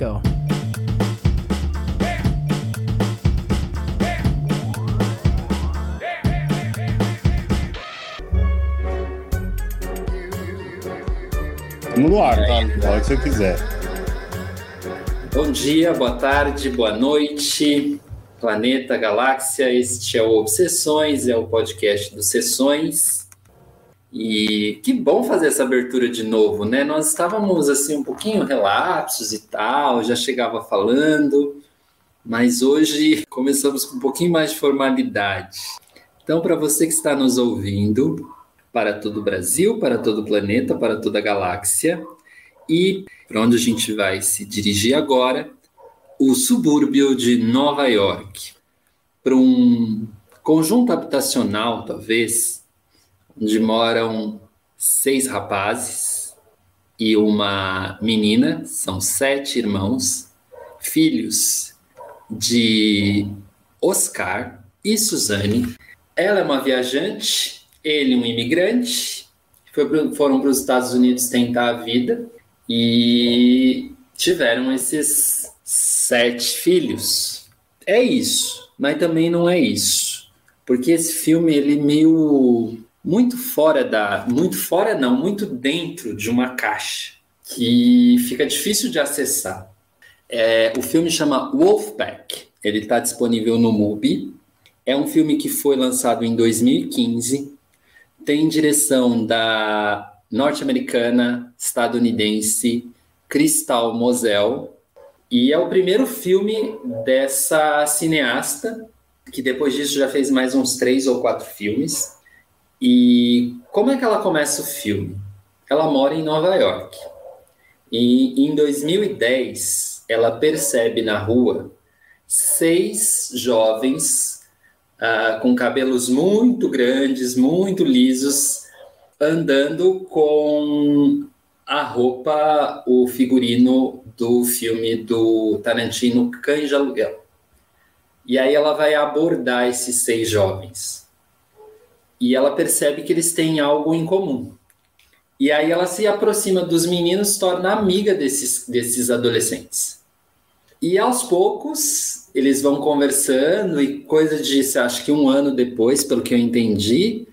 go. No ar, tá? Na hora que você quiser. Bom dia, boa tarde, boa noite, planeta, galáxia. Este é o Obsessões, é o podcast dos Sessões. E que bom fazer essa abertura de novo, né? Nós estávamos assim um pouquinho relapsos e tal, já chegava falando, mas hoje começamos com um pouquinho mais de formalidade. Então, para você que está nos ouvindo, para todo o Brasil, para todo o planeta, para toda a galáxia, e para onde a gente vai se dirigir agora, o subúrbio de Nova York, para um conjunto habitacional, talvez, onde moram seis rapazes e uma menina, são sete irmãos, filhos de Oscar e Suzane. Ela é uma viajante, ele um imigrante, foram para os Estados Unidos tentar a vida e tiveram esses sete filhos. É isso, mas também não é isso, porque esse filme ele é meio muito fora da, muito fora não, muito dentro de uma caixa que fica difícil de acessar. É, o filme chama Wolfpack. Ele está disponível no MUBI. É um filme que foi lançado em 2015. Tem direção da norte-americana, estadunidense Crystal Moselle. E é o primeiro filme dessa cineasta, que depois disso já fez mais uns três ou quatro filmes. E como é que ela começa o filme? Ela mora em Nova York. E em 2010, ela percebe na rua seis jovens uh, com cabelos muito grandes, muito lisos, andando com a roupa, o figurino do filme do Tarantino Cães de Aluguel. E aí ela vai abordar esses seis jovens e ela percebe que eles têm algo em comum. E aí ela se aproxima dos meninos, torna amiga desses, desses adolescentes. E aos poucos eles vão conversando e coisa de, acho que um ano depois, pelo que eu entendi,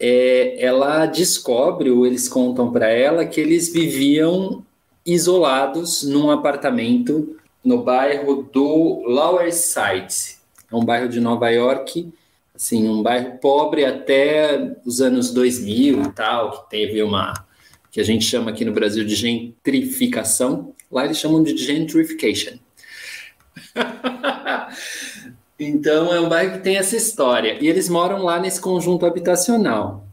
é, ela descobre ou eles contam para ela que eles viviam isolados num apartamento no bairro do Lower Side, é um bairro de Nova York assim, um bairro pobre até os anos 2000 e tal, que teve uma que a gente chama aqui no Brasil de gentrificação, lá eles chamam de gentrification. então é um bairro que tem essa história e eles moram lá nesse conjunto habitacional.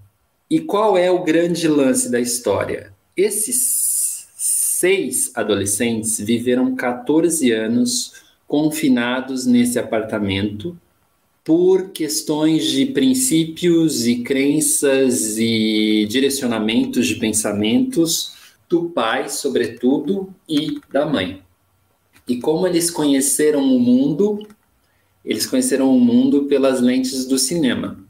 E qual é o grande lance da história? Esses seis adolescentes viveram 14 anos confinados nesse apartamento por questões de princípios e crenças e direcionamentos de pensamentos do pai, sobretudo, e da mãe. E como eles conheceram o mundo, eles conheceram o mundo pelas lentes do cinema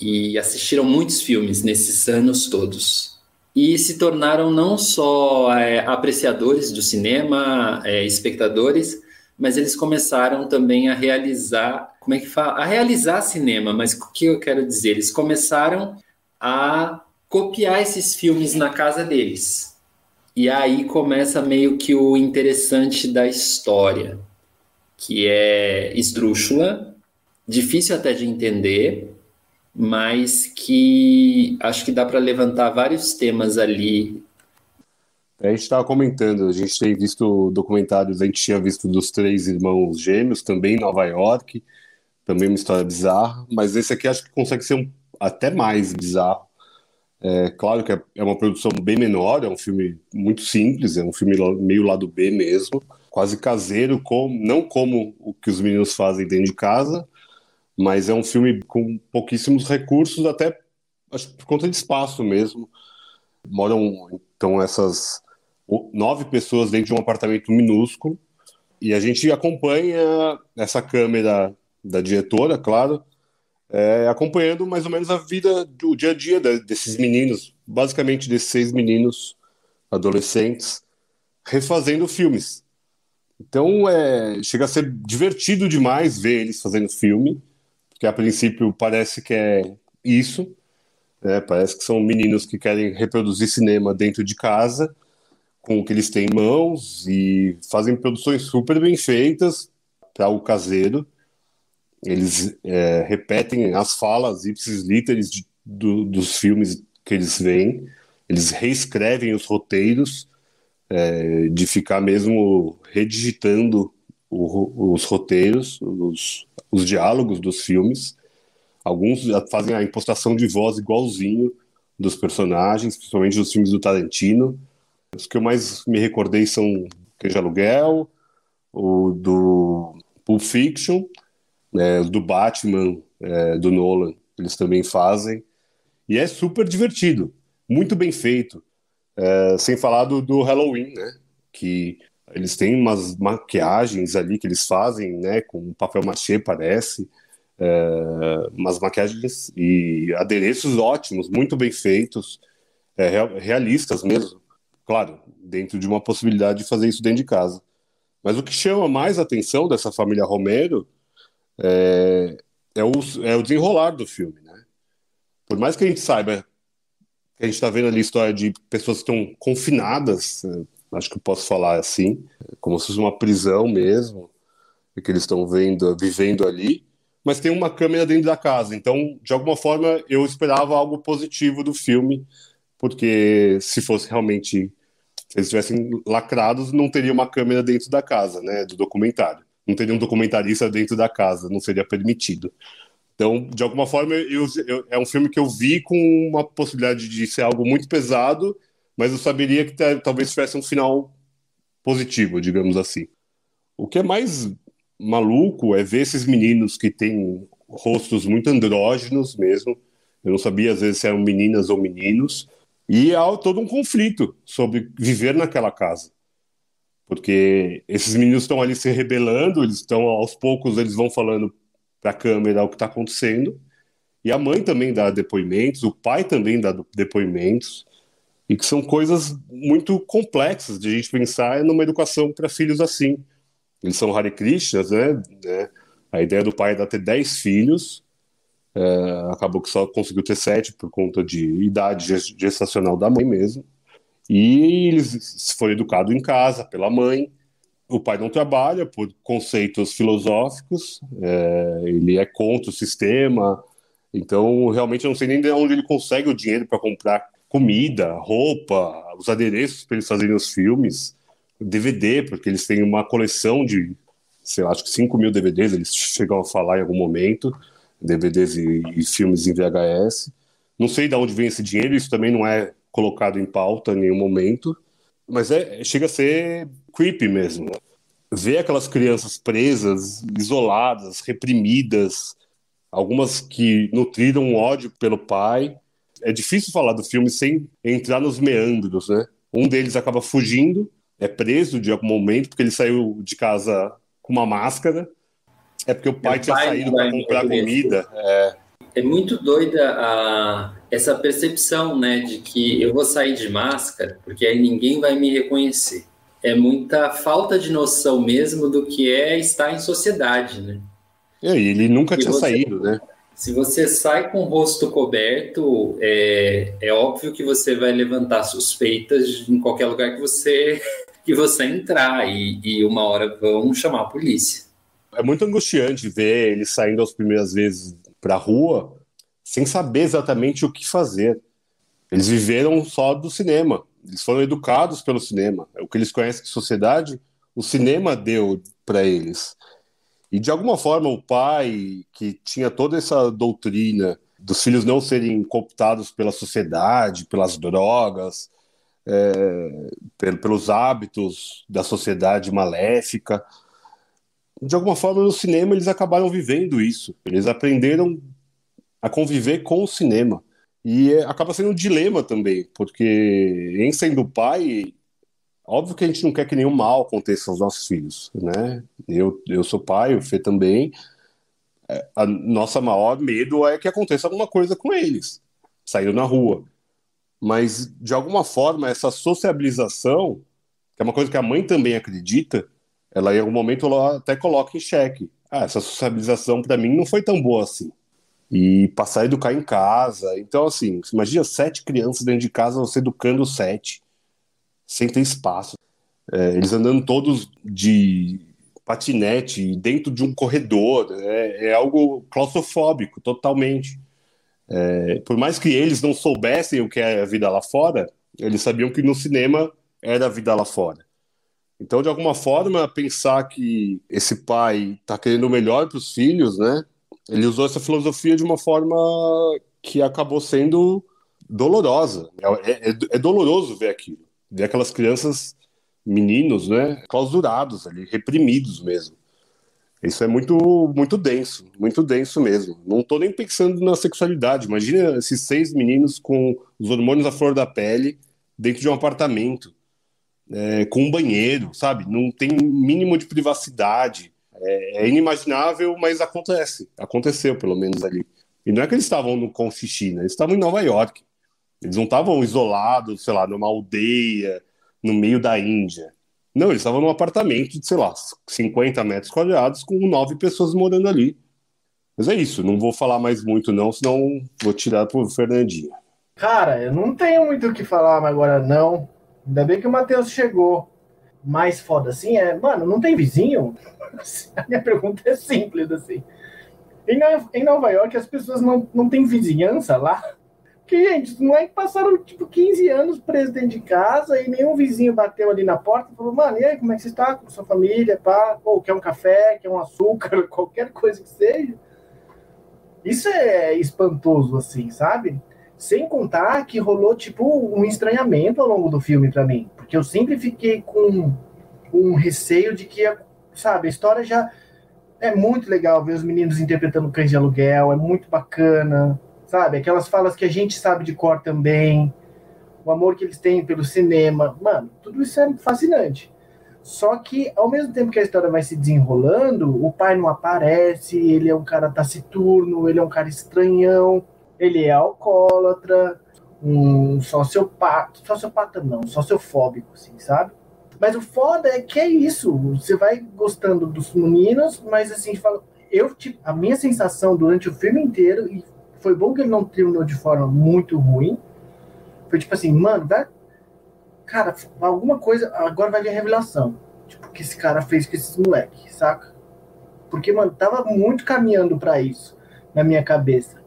e assistiram muitos filmes nesses anos todos. E se tornaram não só é, apreciadores do cinema, é, espectadores, mas eles começaram também a realizar como é que fala? A realizar cinema, mas o que eu quero dizer? Eles começaram a copiar esses filmes na casa deles. E aí começa meio que o interessante da história, que é esdrúxula, difícil até de entender, mas que acho que dá para levantar vários temas ali. A gente estava comentando, a gente tem visto documentários, a gente tinha visto dos três irmãos gêmeos também em Nova York, também uma história bizarra, mas esse aqui acho que consegue ser um, até mais bizarro. É claro que é, é uma produção bem menor, é um filme muito simples, é um filme meio lado B mesmo, quase caseiro, com, não como o que os meninos fazem dentro de casa, mas é um filme com pouquíssimos recursos, até acho, por conta de espaço mesmo. Moram então essas nove pessoas dentro de um apartamento minúsculo e a gente acompanha essa câmera da diretora, claro, é, acompanhando mais ou menos a vida, o dia a dia desses meninos, basicamente desses seis meninos adolescentes, refazendo filmes. Então, é, chega a ser divertido demais ver eles fazendo filme, porque a princípio parece que é isso, né? parece que são meninos que querem reproduzir cinema dentro de casa, com o que eles têm em mãos, e fazem produções super bem feitas para o caseiro. Eles é, repetem as falas ipsis literis de, do, dos filmes que eles veem, eles reescrevem os roteiros, é, de ficar mesmo redigitando o, os roteiros, os, os diálogos dos filmes. Alguns fazem a impostação de voz igualzinho dos personagens, principalmente dos filmes do Tarantino. Os que eu mais me recordei são Queijo Aluguel, o do Pulp Fiction, né, do Batman, é, do Nolan, eles também fazem. E é super divertido, muito bem feito. É, sem falar do, do, Halloween, né? Que eles têm umas maquiagens ali que eles fazem, né? Com papel machê, parece. É, umas maquiagens e adereços ótimos, muito bem feitos, é, realistas mesmo. Claro, dentro de uma possibilidade de fazer isso dentro de casa. Mas o que chama mais atenção dessa família Romero é, é, o, é o desenrolar do filme, né? Por mais que a gente saiba a gente está vendo ali a história de pessoas que estão confinadas, né? acho que eu posso falar assim, como se fosse uma prisão mesmo, que eles estão vendo, vivendo ali, mas tem uma câmera dentro da casa, então, de alguma forma, eu esperava algo positivo do filme, porque se fosse realmente, se eles estivessem lacrados, não teria uma câmera dentro da casa, né, do documentário. Não teria um documentarista dentro da casa, não seria permitido. Então, de alguma forma, eu, eu, é um filme que eu vi com uma possibilidade de ser algo muito pesado, mas eu saberia que talvez tivesse um final positivo, digamos assim. O que é mais maluco é ver esses meninos que têm rostos muito andrógenos mesmo. Eu não sabia às vezes se eram meninas ou meninos. E há todo um conflito sobre viver naquela casa. Porque esses meninos estão ali se rebelando, eles estão aos poucos eles vão falando para a câmera o que está acontecendo. E a mãe também dá depoimentos, o pai também dá depoimentos, e que são coisas muito complexas de a gente pensar numa educação para filhos assim. Eles são Hare Krishnas, né? né? A ideia do pai era ter 10 filhos, é, acabou que só conseguiu ter sete por conta de idade gestacional da mãe mesmo. E eles foram educados em casa pela mãe, o pai não trabalha por conceitos filosóficos, é, ele é contra o sistema, então realmente eu não sei nem de onde ele consegue o dinheiro para comprar comida, roupa, os adereços para eles fazerem os filmes, DVD, porque eles têm uma coleção de, sei lá, acho que 5 mil DVDs, eles chegam a falar em algum momento, DVDs e, e filmes em VHS. Não sei de onde vem esse dinheiro, isso também não é colocado em pauta em nenhum momento, mas é, chega a ser creepy mesmo. Ver aquelas crianças presas, isoladas, reprimidas, algumas que nutriram ódio pelo pai. É difícil falar do filme sem entrar nos meandros, né? Um deles acaba fugindo, é preso de algum momento, porque ele saiu de casa com uma máscara. É porque o pai tinha saído para comprar comida. É. é muito doida a, essa percepção, né, de que eu vou sair de máscara porque aí ninguém vai me reconhecer é muita falta de noção mesmo do que é estar em sociedade, né? É, e ele nunca tinha você, saído, né? Se você sai com o rosto coberto, é, é óbvio que você vai levantar suspeitas em qualquer lugar que você que você entrar e, e uma hora vão chamar a polícia. É muito angustiante ver ele saindo as primeiras vezes para a rua sem saber exatamente o que fazer. Eles viveram só do cinema. Eles foram educados pelo cinema. É o que eles conhecem de sociedade, o cinema deu para eles. E de alguma forma o pai, que tinha toda essa doutrina dos filhos não serem cooptados pela sociedade, pelas drogas, é, pelos hábitos da sociedade maléfica, de alguma forma no cinema eles acabaram vivendo isso. Eles aprenderam a conviver com o cinema. E acaba sendo um dilema também, porque em sendo pai, óbvio que a gente não quer que nenhum mal aconteça aos nossos filhos, né? Eu, eu sou pai, o Fê também. É, a nossa maior medo é que aconteça alguma coisa com eles, saindo na rua. Mas, de alguma forma, essa sociabilização, que é uma coisa que a mãe também acredita, ela em algum momento ela até coloca em xeque. Ah, essa sociabilização para mim não foi tão boa assim. E passar a educar em casa. Então, assim, imagina sete crianças dentro de casa, você educando sete, sem ter espaço. É, eles andando todos de patinete dentro de um corredor. É, é algo claustrofóbico, totalmente. É, por mais que eles não soubessem o que é a vida lá fora, eles sabiam que no cinema era a vida lá fora. Então, de alguma forma, pensar que esse pai está querendo o melhor para os filhos, né? Ele usou essa filosofia de uma forma que acabou sendo dolorosa. É, é, é doloroso ver aquilo, ver aquelas crianças, meninos, né? Clausurados ali, reprimidos mesmo. Isso é muito, muito denso, muito denso mesmo. Não estou nem pensando na sexualidade. Imagina esses seis meninos com os hormônios à flor da pele dentro de um apartamento, é, com um banheiro, sabe? Não tem mínimo de privacidade. É, é, inimaginável, mas acontece. Aconteceu, pelo menos ali. E não é que eles estavam no Confichina, eles estavam em Nova York. Eles não estavam isolados, sei lá, numa aldeia no meio da Índia. Não, eles estavam num apartamento de, sei lá, 50 metros quadrados com nove pessoas morando ali. Mas é isso, não vou falar mais muito não, senão vou tirar pro Fernandinho. Cara, eu não tenho muito o que falar agora não. Ainda bem que o Matheus chegou. Mais foda assim é, mano, não tem vizinho? A minha pergunta é simples assim. Em Nova York as pessoas não, não têm vizinhança lá? Que, gente, não é que passaram, tipo, 15 anos presos dentro de casa e nenhum vizinho bateu ali na porta e falou, mano, e aí, como é que você está com sua família, pá? Ou quer um café, quer um açúcar, qualquer coisa que seja. Isso é espantoso, assim, sabe? Sem contar que rolou, tipo, um estranhamento ao longo do filme para mim. Porque eu sempre fiquei com um receio de que, sabe, a história já... É muito legal ver os meninos interpretando cães de aluguel, é muito bacana sabe? Aquelas falas que a gente sabe de cor também, o amor que eles têm pelo cinema. Mano, tudo isso é fascinante. Só que, ao mesmo tempo que a história vai se desenrolando, o pai não aparece, ele é um cara taciturno, ele é um cara estranhão, ele é alcoólatra, um sociopata, sociopata não, sociofóbico, assim, sabe? Mas o foda é que é isso, você vai gostando dos meninos, mas assim, fala, eu, tipo, a minha sensação durante o filme inteiro, e foi bom que ele não terminou de forma muito ruim. Foi tipo assim, mano, vai. Cara, alguma coisa. Agora vai vir a revelação. Tipo, que esse cara fez com esses moleques, saca? Porque, mano, tava muito caminhando para isso na minha cabeça.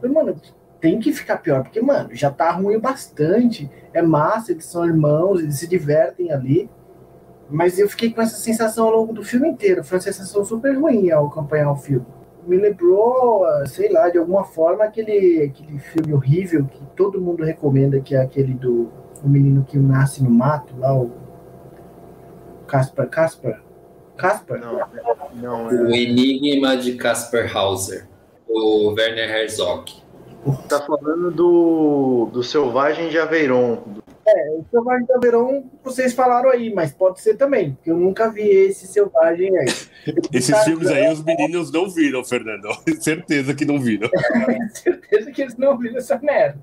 Falei, mano, tem que ficar pior, porque, mano, já tá ruim bastante. É massa, eles são irmãos, eles se divertem ali. Mas eu fiquei com essa sensação ao longo do filme inteiro. Foi uma sensação super ruim ao acompanhar o filme me lembrou, sei lá, de alguma forma, aquele, aquele filme horrível que todo mundo recomenda, que é aquele do o menino que nasce no mato, lá, o Casper, Casper? Casper? Não, não é. O Enigma de Casper Hauser, o Werner Herzog. Tá falando do, do Selvagem de Aveyron, é, o Selvagem de Averon, vocês falaram aí, mas pode ser também, porque eu nunca vi esse Selvagem aí. Esses tá, filmes aí os meninos não viram, Fernando. Certeza que não viram. certeza que eles não viram essa merda.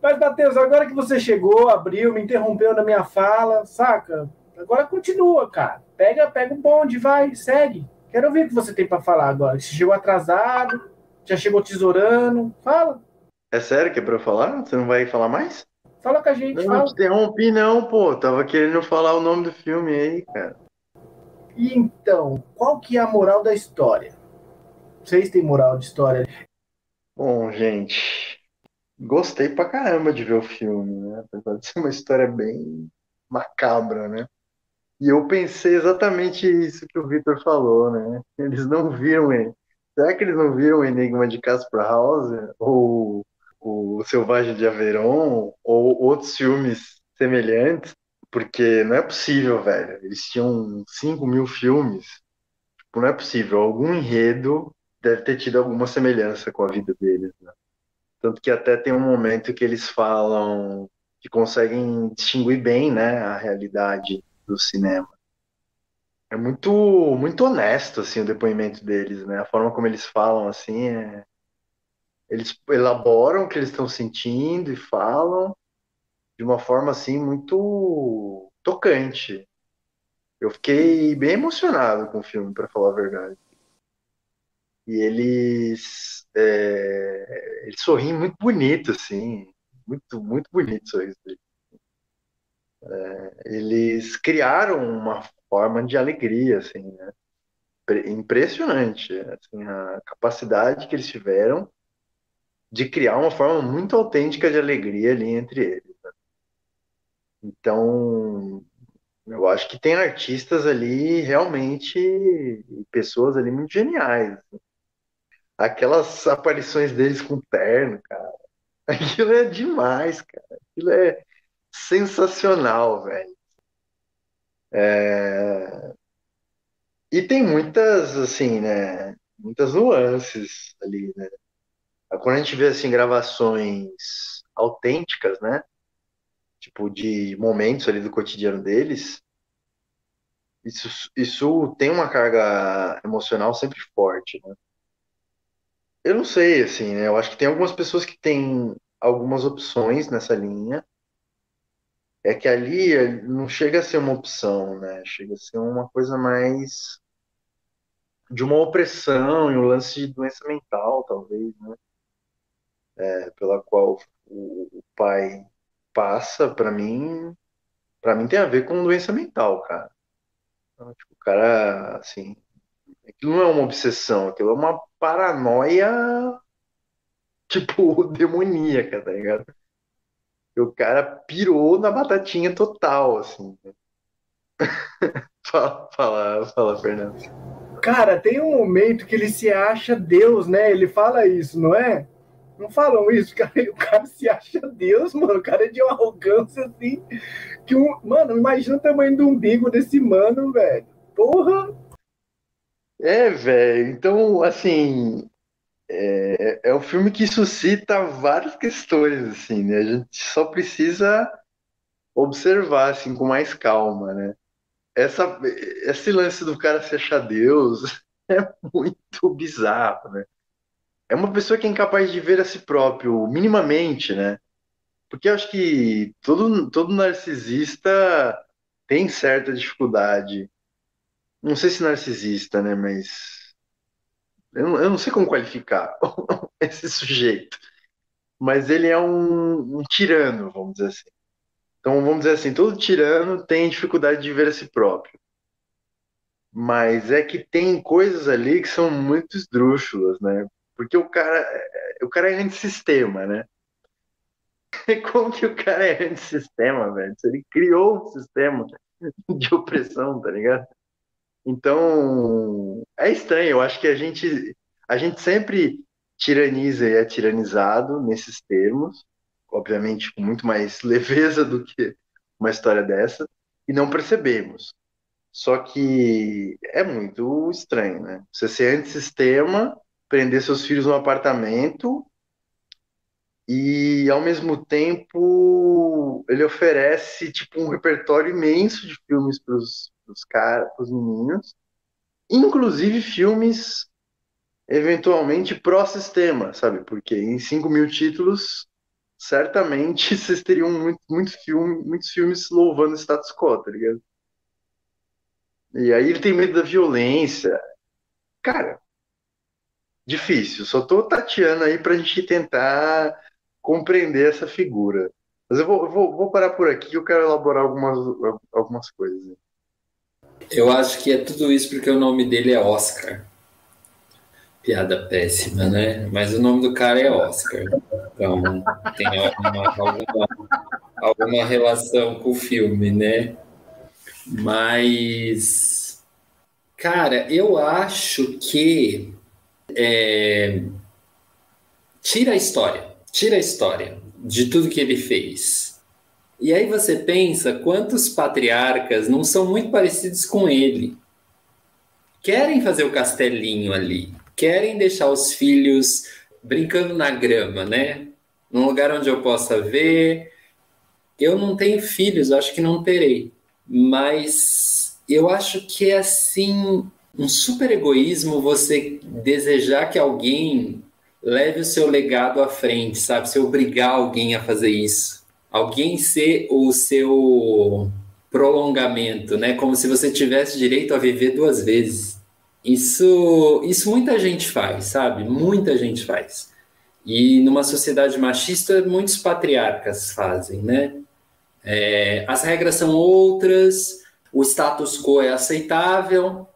Mas, Matheus, agora que você chegou, abriu, me interrompeu na minha fala, saca? Agora continua, cara. Pega, pega o bonde, vai, segue. Quero ouvir o que você tem para falar agora. Você chegou atrasado, já chegou tesourando. Fala. É sério que é pra eu falar? Você não vai falar mais? Fala com a gente, não, fala. Não te interrompi não, pô. Tava querendo falar o nome do filme aí, cara. E então, qual que é a moral da história? Vocês têm moral de história? Bom, gente, gostei pra caramba de ver o filme, né? Apesar de ser uma história bem macabra, né? E eu pensei exatamente isso que o Victor falou, né? Eles não viram ele. Será que eles não viram o Enigma de Casper House? Ou o Selvagem de Aveyron ou outros filmes semelhantes, porque não é possível, velho. Eles tinham 5 mil filmes. Tipo, não é possível. Algum enredo deve ter tido alguma semelhança com a vida deles. Né? Tanto que até tem um momento que eles falam que conseguem distinguir bem né, a realidade do cinema. É muito muito honesto assim o depoimento deles, né? A forma como eles falam assim é eles elaboram o que eles estão sentindo e falam de uma forma assim muito tocante. Eu fiquei bem emocionado com o filme, para falar a verdade. E eles, é, eles sorriem muito bonito, assim, muito, muito bonito o sorriso dele. É, eles criaram uma forma de alegria, assim, né? Impressionante, assim, a capacidade que eles tiveram de criar uma forma muito autêntica de alegria ali entre eles. Né? Então, eu acho que tem artistas ali realmente, pessoas ali muito geniais. Assim. Aquelas aparições deles com terno, cara. Aquilo é demais, cara. Aquilo é sensacional, velho. É... E tem muitas, assim, né? Muitas nuances ali, né? Quando a gente vê, assim, gravações autênticas, né? Tipo, de momentos ali do cotidiano deles, isso, isso tem uma carga emocional sempre forte, né? Eu não sei, assim, né? Eu acho que tem algumas pessoas que têm algumas opções nessa linha. É que ali não chega a ser uma opção, né? Chega a ser uma coisa mais de uma opressão e um lance de doença mental, talvez, né? É, pela qual o, o pai passa, para mim, para mim tem a ver com doença mental, cara. Então, tipo, o cara, assim, aquilo não é uma obsessão, aquilo é uma paranoia, tipo, demoníaca, tá ligado? O cara pirou na batatinha total, assim. fala, fala, fala, Fernando. Cara, tem um momento que ele se acha Deus, né? Ele fala isso, não é? Não falam isso, cara. O cara se acha Deus, mano. O cara é de uma arrogância assim. Que um... Mano, imagina o tamanho do umbigo desse mano, velho. Porra! É, velho. Então, assim, é, é um filme que suscita várias questões, assim, né? A gente só precisa observar, assim, com mais calma, né? Essa, esse lance do cara se achar Deus é muito bizarro, né? É uma pessoa que é incapaz de ver a si próprio, minimamente, né? Porque eu acho que todo, todo narcisista tem certa dificuldade não sei se narcisista, né? Mas eu não, eu não sei como qualificar esse sujeito. Mas ele é um, um, tirano, vamos dizer assim. Então, vamos dizer assim, todo tirano tem dificuldade de ver a si próprio. Mas é que tem coisas ali que são muito esdrúxulas, né? Porque o cara, o cara é antissistema, né? Como que o cara é antissistema, velho? Ele criou um sistema de opressão, tá ligado? Então, é estranho. Eu acho que a gente, a gente sempre tiraniza e é tiranizado nesses termos, obviamente com muito mais leveza do que uma história dessa, e não percebemos. Só que é muito estranho, né? Você ser antissistema, prender seus filhos no apartamento e, ao mesmo tempo, ele oferece tipo um repertório imenso de filmes para os pros caras, pros meninos, inclusive filmes eventualmente pró-sistema, sabe? Porque em 5 mil títulos, certamente vocês teriam muito, muito filme, muitos filmes louvando o status quo, tá ligado? E aí ele tem medo da violência. Cara, difícil. Só tô tateando aí pra gente tentar compreender essa figura. Mas eu vou, vou, vou parar por aqui, eu quero elaborar algumas, algumas coisas. Eu acho que é tudo isso porque o nome dele é Oscar. Piada péssima, né? Mas o nome do cara é Oscar. Então tem alguma, alguma, alguma relação com o filme, né? Mas, cara, eu acho que é, tira a história, tira a história de tudo que ele fez e aí você pensa quantos patriarcas não são muito parecidos com ele. Querem fazer o castelinho ali, querem deixar os filhos brincando na grama, né? Num lugar onde eu possa ver. Eu não tenho filhos, acho que não terei. Mas eu acho que é assim um super egoísmo você desejar que alguém leve o seu legado à frente, sabe? Se obrigar alguém a fazer isso alguém ser o seu prolongamento, né? Como se você tivesse direito a viver duas vezes. Isso, isso muita gente faz, sabe? Muita gente faz. E numa sociedade machista, muitos patriarcas fazem, né? É, as regras são outras, o status quo é aceitável,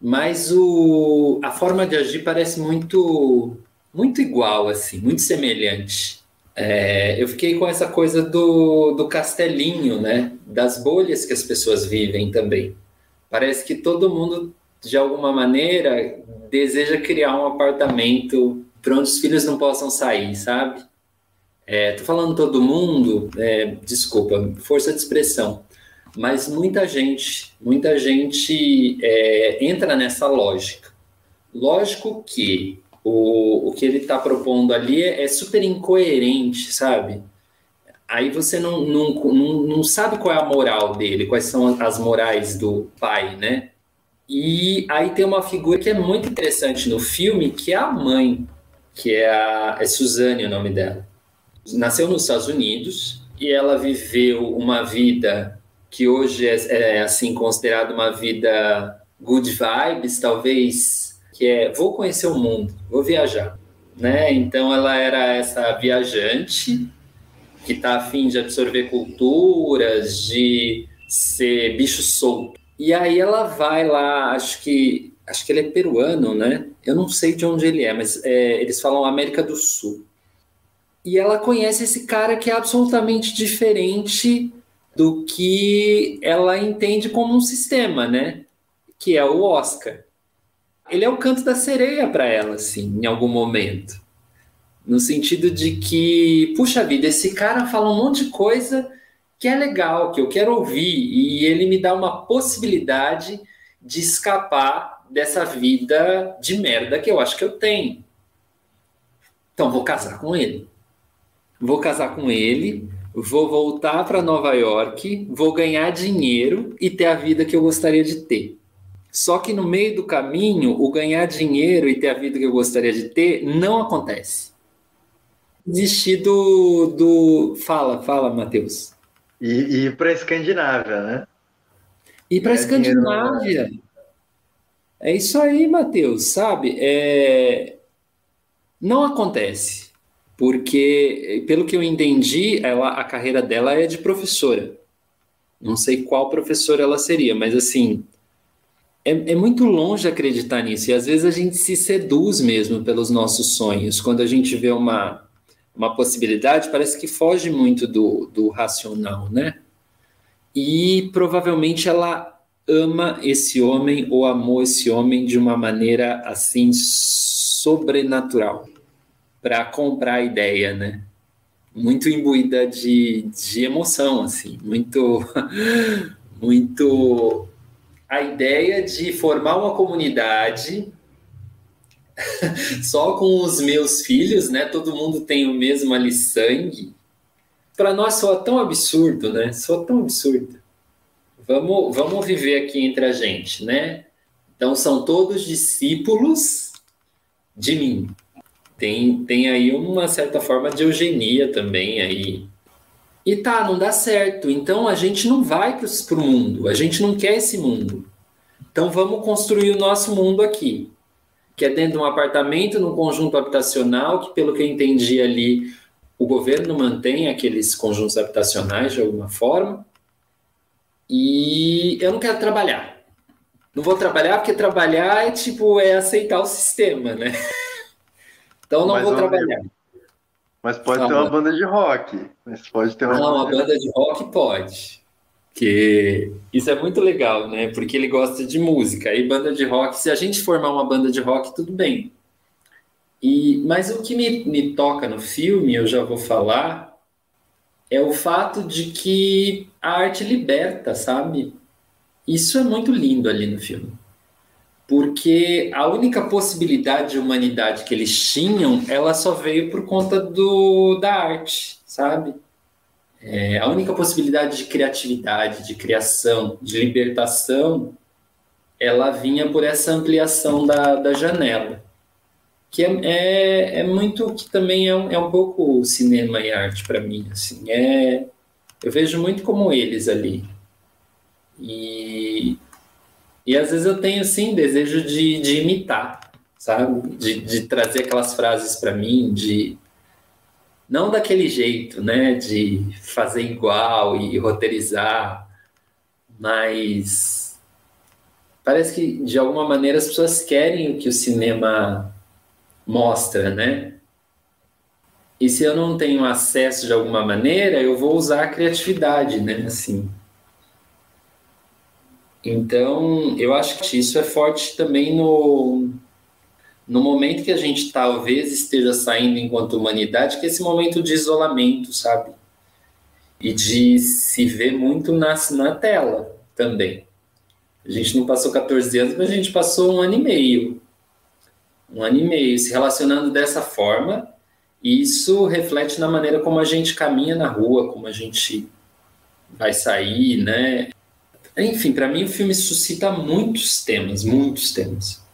mas o, a forma de agir parece muito, muito igual, assim, muito semelhante. É, eu fiquei com essa coisa do, do castelinho, né? Das bolhas que as pessoas vivem também. Parece que todo mundo, de alguma maneira, deseja criar um apartamento para onde os filhos não possam sair, sabe? É, tô falando todo mundo, é, desculpa, força de expressão, mas muita gente, muita gente é, entra nessa lógica. Lógico que o, o que ele está propondo ali é, é, super incoerente, sabe? Aí você não, não, não, não sabe qual é a moral dele, quais são as morais do pai, né? E aí tem uma figura que é muito interessante no filme, que é a mãe que é a é Suzane o nome dela. Nasceu nos Estados Unidos e ela viveu uma vida que hoje é, é assim considerada uma vida good vibes, talvez, que é vou conhecer o mundo, vou viajar, né? Então ela era essa viajante que está afim de absorver culturas, de ser bicho solto. E aí ela vai lá, acho que acho que ele é peruano, né? Eu não sei de onde ele é, mas é, eles falam América do Sul. E ela conhece esse cara que é absolutamente diferente do que ela entende como um sistema, né? Que é o Oscar. Ele é o canto da sereia para ela, assim, em algum momento. No sentido de que, puxa vida, esse cara fala um monte de coisa que é legal, que eu quero ouvir, e ele me dá uma possibilidade de escapar dessa vida de merda que eu acho que eu tenho. Então vou casar com ele. Vou casar com ele, vou voltar para Nova York, vou ganhar dinheiro e ter a vida que eu gostaria de ter. Só que no meio do caminho, o ganhar dinheiro e ter a vida que eu gostaria de ter não acontece. Desistir do, do... Fala, fala, Matheus. E ir para a Escandinávia, né? Ir para a Escandinávia. É isso aí, Matheus, sabe? É... Não acontece, porque, pelo que eu entendi, ela, a carreira dela é de professora. Não sei qual professora ela seria, mas assim, é, é, muito longe acreditar nisso. E às vezes a gente se seduz mesmo pelos nossos sonhos. Quando a gente vê uma, uma possibilidade, parece que foge muito do, do racional, né? E provavelmente ela ama esse homem ou amou esse homem de uma maneira assim sobrenatural para comprar a ideia, né? Muito imbuída de, de emoção, assim, muito, muito a ideia de formar uma comunidade só com os meus filhos, né? Todo mundo tem o mesmo ali sangue. Para nós soa tão absurdo, né? Soa tão absurdo. Vamos, vamos viver aqui entre a gente, né? Então, são todos discípulos de mim. Tem, tem aí uma certa forma de eugenia também aí. E tá, não dá certo. Então, a gente não vai para o mundo. A gente não quer esse mundo. Então, vamos construir o nosso mundo aqui. Que é dentro de um apartamento, num conjunto habitacional, que, pelo que eu entendi ali, o governo mantém aqueles conjuntos habitacionais de alguma forma. E eu não quero trabalhar. Não vou trabalhar porque trabalhar é tipo é aceitar o sistema, né? Então não vou trabalhar. Mas pode ter uma banda de rock. Mas pode ter uma não, uma banda de rock pode. Que isso é muito legal, né? Porque ele gosta de música. E banda de rock, se a gente formar uma banda de rock, tudo bem. E, mas o que me, me toca no filme, eu já vou falar, é o fato de que a arte liberta, sabe? Isso é muito lindo ali no filme. Porque a única possibilidade de humanidade que eles tinham, ela só veio por conta do, da arte, sabe? É, a única possibilidade de criatividade, de criação, de libertação, ela vinha por essa ampliação da, da janela. Que é, é, é, muito que também é um, é um pouco cinema e arte para mim assim. É eu vejo muito como eles ali. E, e às vezes eu tenho, assim, desejo de, de imitar, sabe? De, de trazer aquelas frases para mim, de não daquele jeito, né, de fazer igual e roteirizar, mas parece que de alguma maneira as pessoas querem o que o cinema mostra, né? E se eu não tenho acesso de alguma maneira, eu vou usar a criatividade, né? Assim. Então, eu acho que isso é forte também no, no momento que a gente talvez esteja saindo enquanto humanidade, que é esse momento de isolamento, sabe? E de se ver muito na, na tela também. A gente não passou 14 anos, mas a gente passou um ano e meio. Um ano e meio se relacionando dessa forma. E isso reflete na maneira como a gente caminha na rua, como a gente vai sair, né? Enfim, para mim o filme suscita muitos temas, muitos temas.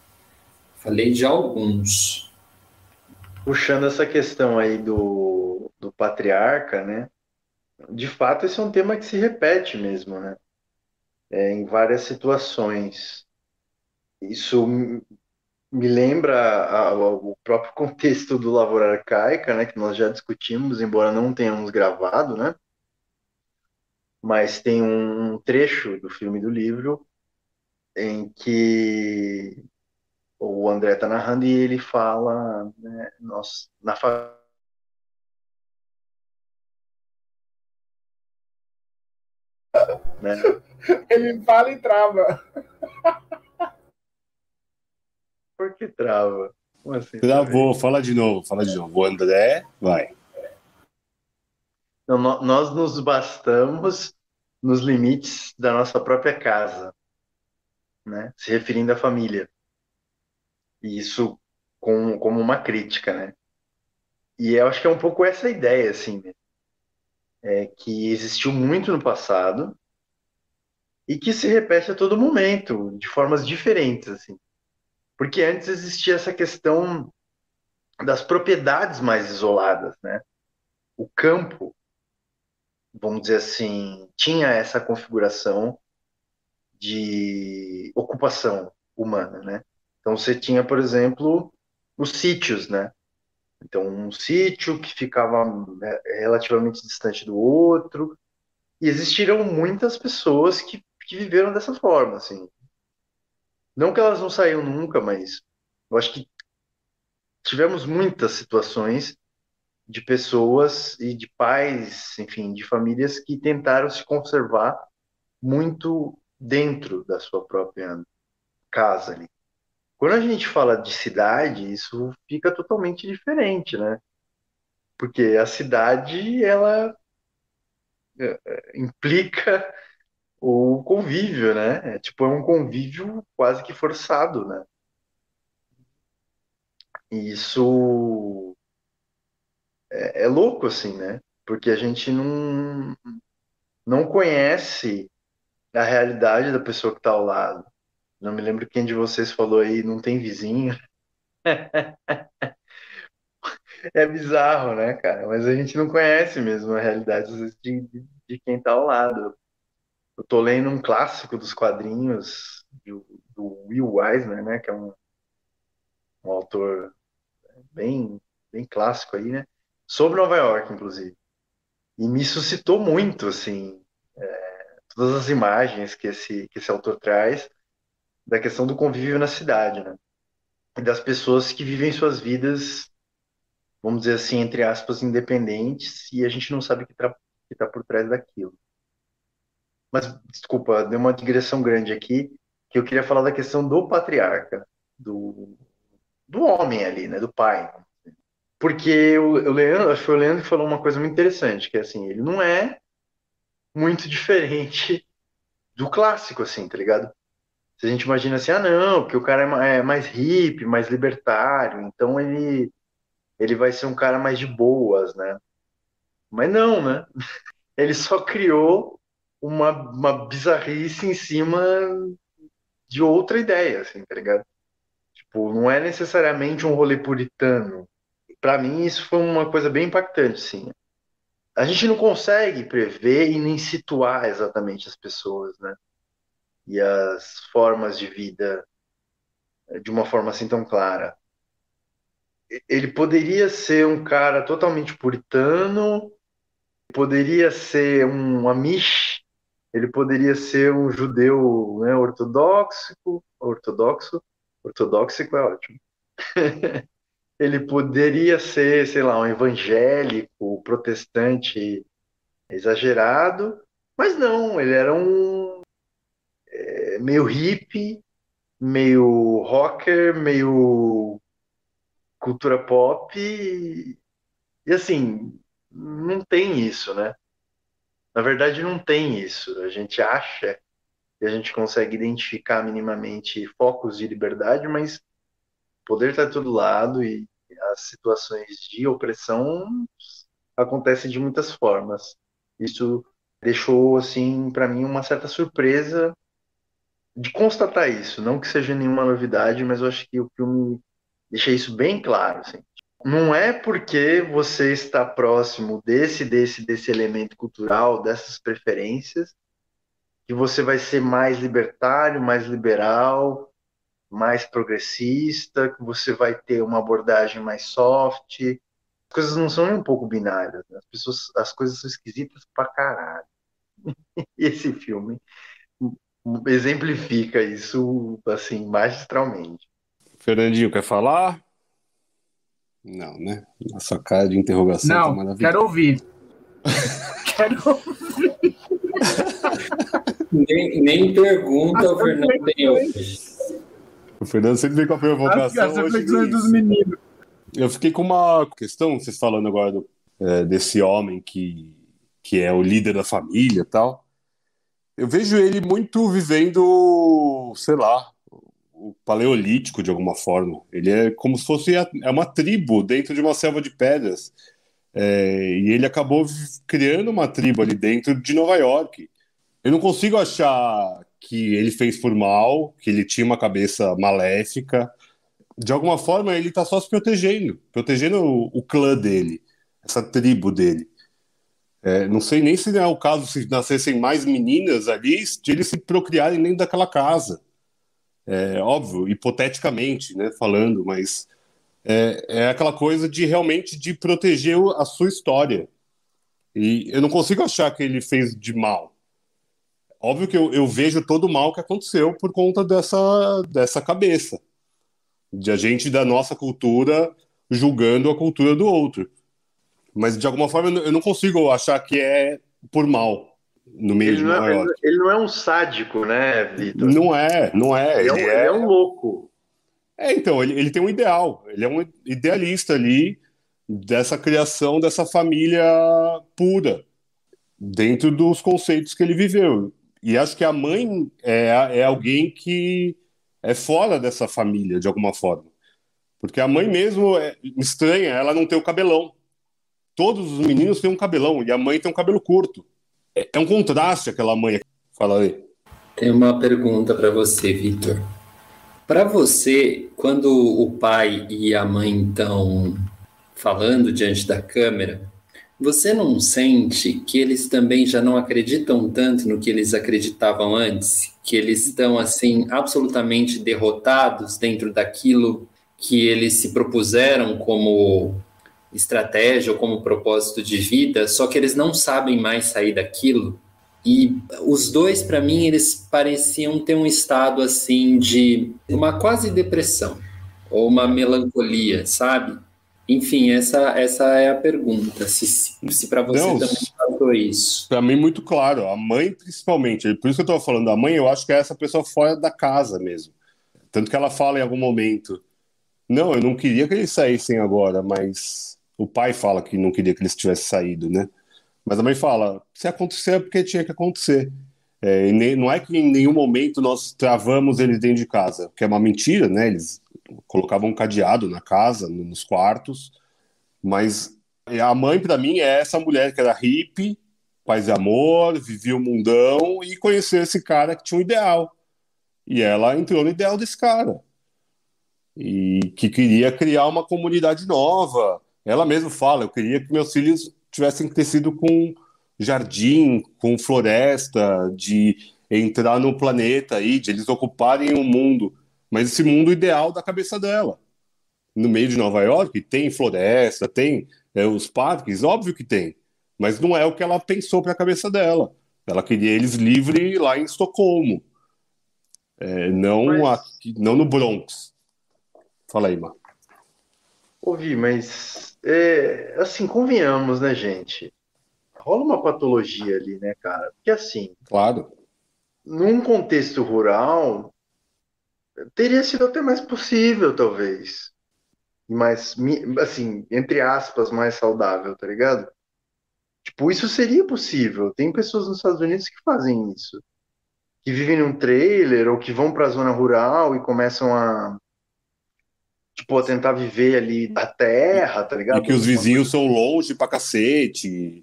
Falei de alguns. Puxando essa questão aí do, do patriarca, né? De fato, esse é um tema que se repete mesmo, né? É, em várias situações. Isso me lembra a, a, o próprio contexto do Lavoura Arcaica, né? Que nós já discutimos, embora não tenhamos gravado, né? Mas tem um trecho do filme do livro em que o André está narrando e ele fala, né, nós, na fa... né? Ele fala e trava. Por que trava? Assim? Travou, fala de novo, fala de novo. O André, vai. Então, nós nos bastamos nos limites da nossa própria casa, né? Se referindo à família. E isso com, como uma crítica, né? E eu acho que é um pouco essa ideia, assim, né? é, que existiu muito no passado e que se repete a todo momento, de formas diferentes, assim. Porque antes existia essa questão das propriedades mais isoladas, né? O campo, vamos dizer assim, tinha essa configuração de ocupação humana, né? Então você tinha, por exemplo, os sítios, né? Então um sítio que ficava né, relativamente distante do outro. E existiram muitas pessoas que, que viveram dessa forma, assim. Não que elas não saíram nunca, mas eu acho que tivemos muitas situações de pessoas e de pais, enfim, de famílias que tentaram se conservar muito dentro da sua própria casa ali. Quando a gente fala de cidade, isso fica totalmente diferente, né? Porque a cidade, ela é, é, implica o convívio, né? É, tipo, é um convívio quase que forçado, né? E isso é, louco, assim, né? Porque a gente não, não conhece a realidade da pessoa que está ao lado. Não me lembro quem de vocês falou aí, não tem vizinho. É bizarro, né, cara? Mas a gente não conhece mesmo a realidade de, de, de quem está ao lado. Eu tô lendo um clássico dos quadrinhos do, do Will Eisner, né, que é um, um autor bem, bem clássico aí, né, sobre Nova York, inclusive. E me suscitou muito, assim, é, todas as imagens que esse, que esse autor traz da questão do convívio na cidade, né? E das pessoas que vivem suas vidas, vamos dizer assim, entre aspas, independentes, e a gente não sabe o que está tá por trás daquilo. Mas, desculpa, deu uma digressão grande aqui, que eu queria falar da questão do patriarca, do, do homem ali, né? Do pai. Porque o, Leandro, acho que o Leandro falou uma coisa muito interessante, que é assim, ele não é muito diferente do clássico, assim, tá ligado? Se a gente imagina assim, ah, não, porque o cara é, é mais hippie, mais libertário, então ele, ele vai ser um cara mais de boas, né? Mas não, né? Ele só criou uma, uma bizarrice em cima de outra ideia, assim, tá ligado? Tipo, não é necessariamente um rolê puritano. Para mim, isso foi uma coisa bem impactante, sim. A gente não consegue prever e nem situar exatamente as pessoas, né? e as formas de vida de uma forma assim tão clara. Ele poderia ser um cara totalmente puritano, poderia ser um amish, ele poderia ser um judeu né, ortodoxo, ortodoxo, ortodoxico é ótimo. ele poderia ser, sei lá, um evangélico, protestante exagerado, mas não, ele era um é, meio hippie, meio rocker, meio cultura pop e, e assim, não tem isso, né? Na verdade, não tem isso. A gente acha que a gente consegue identificar minimamente focos de liberdade, mas poder está todo lado e as situações de opressão acontecem de muitas formas. Isso deixou, assim, para mim, uma certa surpresa de constatar isso. Não que seja nenhuma novidade, mas eu acho que o filme deixa isso bem claro. Assim. Não é porque você está próximo desse, desse, desse elemento cultural, dessas preferências, que você vai ser mais libertário, mais liberal, mais progressista, que você vai ter uma abordagem mais soft. As coisas não são nem um pouco binárias. Né? As, pessoas, as coisas são esquisitas pra caralho. E esse filme exemplifica isso assim magistralmente. Fernandinho, quer falar? Não, né? Nossa cara de interrogação Não, tá maravilhosa. quero ouvir. quero ouvir. nem, nem pergunta o Fernando tem hoje. O Fernando sempre vem com a provocação. As reflexões dos meninos. Eu fiquei com uma questão, vocês falando agora do, é, desse homem que, que é o líder da família e tal. Eu vejo ele muito vivendo, sei lá, o paleolítico de alguma forma. Ele é como se fosse a, é uma tribo dentro de uma selva de pedras. É, e ele acabou criando uma tribo ali dentro de Nova York. Eu não consigo achar que ele fez por mal, que ele tinha uma cabeça maléfica. De alguma forma, ele está só se protegendo protegendo o, o, clã dele, essa tribo dele. É, não sei nem se é o caso se nascessem mais meninas ali, de eles se procriarem dentro daquela casa. É, óbvio, hipoteticamente, né, falando, mas é, é aquela coisa de realmente de proteger a sua história. E eu não consigo achar que ele fez de mal. Óbvio que eu, eu vejo todo o mal que aconteceu por conta dessa, dessa cabeça. De a gente da nossa cultura julgando a cultura do outro. Mas de alguma forma eu não consigo achar que é por mal no meio ele de Nova é, York. Ele não é um sádico, né, Vitor? Não é, não é. Ele, é ele é, um, é... é um louco. É, então, ele, ele tem um ideal. Ele é um idealista ali dessa criação dessa família pura, dentro dos conceitos que ele viveu. E acho que a mãe é, é alguém que é fora dessa família, de alguma forma. Porque a mãe mesmo é estranha, ela não tem o cabelão. Todos os meninos têm um cabelão e a mãe tem um cabelo curto é um contraste aquela mãe. Fala aí. Tem uma pergunta para você, Vitor. Para você, quando o pai e a mãe estão falando diante da câmera, você não sente que eles também já não acreditam tanto no que eles acreditavam antes? Que eles estão, assim, absolutamente derrotados dentro daquilo que eles se propuseram como estratégia ou como propósito de vida, só que eles não sabem mais sair daquilo. E os dois, para mim, eles pareciam ter um estado assim de uma quase depressão ou uma melancolia, sabe? Enfim, essa, essa é a pergunta. Se, se para você não, também passou isso. Para mim, muito claro. A mãe, principalmente. Por isso que eu estava falando da mãe, eu acho que é essa pessoa fora da casa mesmo. Tanto que ela fala em algum momento: Não, eu não queria que eles saíssem agora, mas o pai fala que não queria que eles tivessem saído, né? Mas a mãe fala: se acontecer é porque tinha que acontecer. É, nem, não é que em nenhum momento nós travamos eles dentro de casa, que é uma mentira, né? Eles colocavam um cadeado na casa, nos quartos, mas a mãe, para mim, é essa mulher que era hippie, paz e amor, vivia o mundão e conheceu esse cara que tinha um ideal. E ela entrou no ideal desse cara. E que queria criar uma comunidade nova, ela mesma fala: eu queria que meus filhos tivessem crescido com jardim, com floresta, de entrar no planeta aí, de eles ocuparem um mundo, mas esse mundo ideal da cabeça dela. No meio de Nova York tem floresta, tem é, os parques, óbvio que tem, mas não é o que ela pensou para a cabeça dela. Ela queria eles livres lá em Estocolmo, é, não, Mas- aqui, não no Bronx. Fala aí, mano. Ouvi, mas é, assim, convenhamos, né, gente? Rola uma patologia ali, né, cara? Porque assim, Claro. num contexto rural, teria sido até mais possível, talvez. Mas, assim, entre aspas, mais saudável, tá ligado? Tipo, isso seria possível. Tem pessoas nos Estados Unidos que fazem isso. Que vivem num trailer ou que vão pra zona rural e começam a, tipo, a tentar viver ali da terra, tá ligado? E que os vizinhos são longe pra cacete.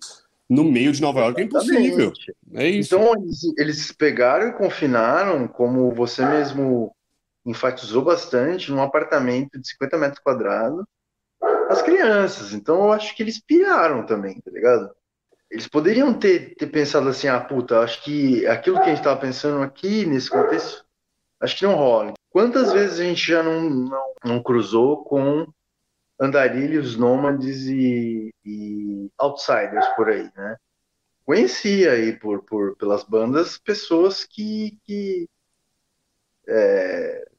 No meio de Nova York é impossível. É isso. Então, eles, eles pegaram e confinaram, como você mesmo enfatizou bastante, num apartamento de 50 metros quadrados, as crianças. Então, eu acho que eles piraram também, tá ligado? Eles poderiam ter, ter pensado assim, ah, puta, acho que aquilo que a gente tava pensando aqui, nesse contexto, acho que não rola. Quantas vezes a gente já não, não, não cruzou com andarilhos, nômades e, e outsiders por aí, né? conheci aí por, por pelas bandas pessoas que que, é,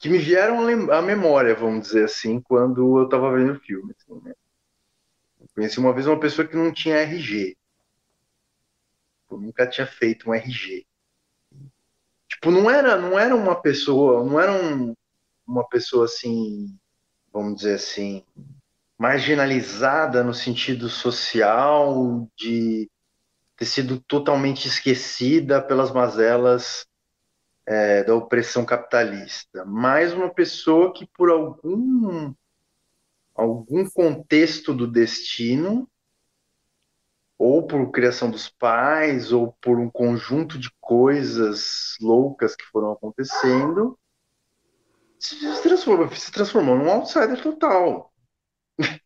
que me vieram à memória, vamos dizer assim, quando eu estava vendo o filme. assim, né? Conheci uma vez uma pessoa que não tinha RG. Eu nunca tinha feito um RG. Tipo, não era, não era uma pessoa, não era um- uma pessoa assim, vamos dizer assim, marginalizada no sentido social de ter sido totalmente esquecida pelas mazelas é, da opressão capitalista, mas uma pessoa que por algum algum contexto do destino ou por criação dos pais ou por um conjunto de coisas loucas que foram acontecendo se transformou, se transformou num outsider total.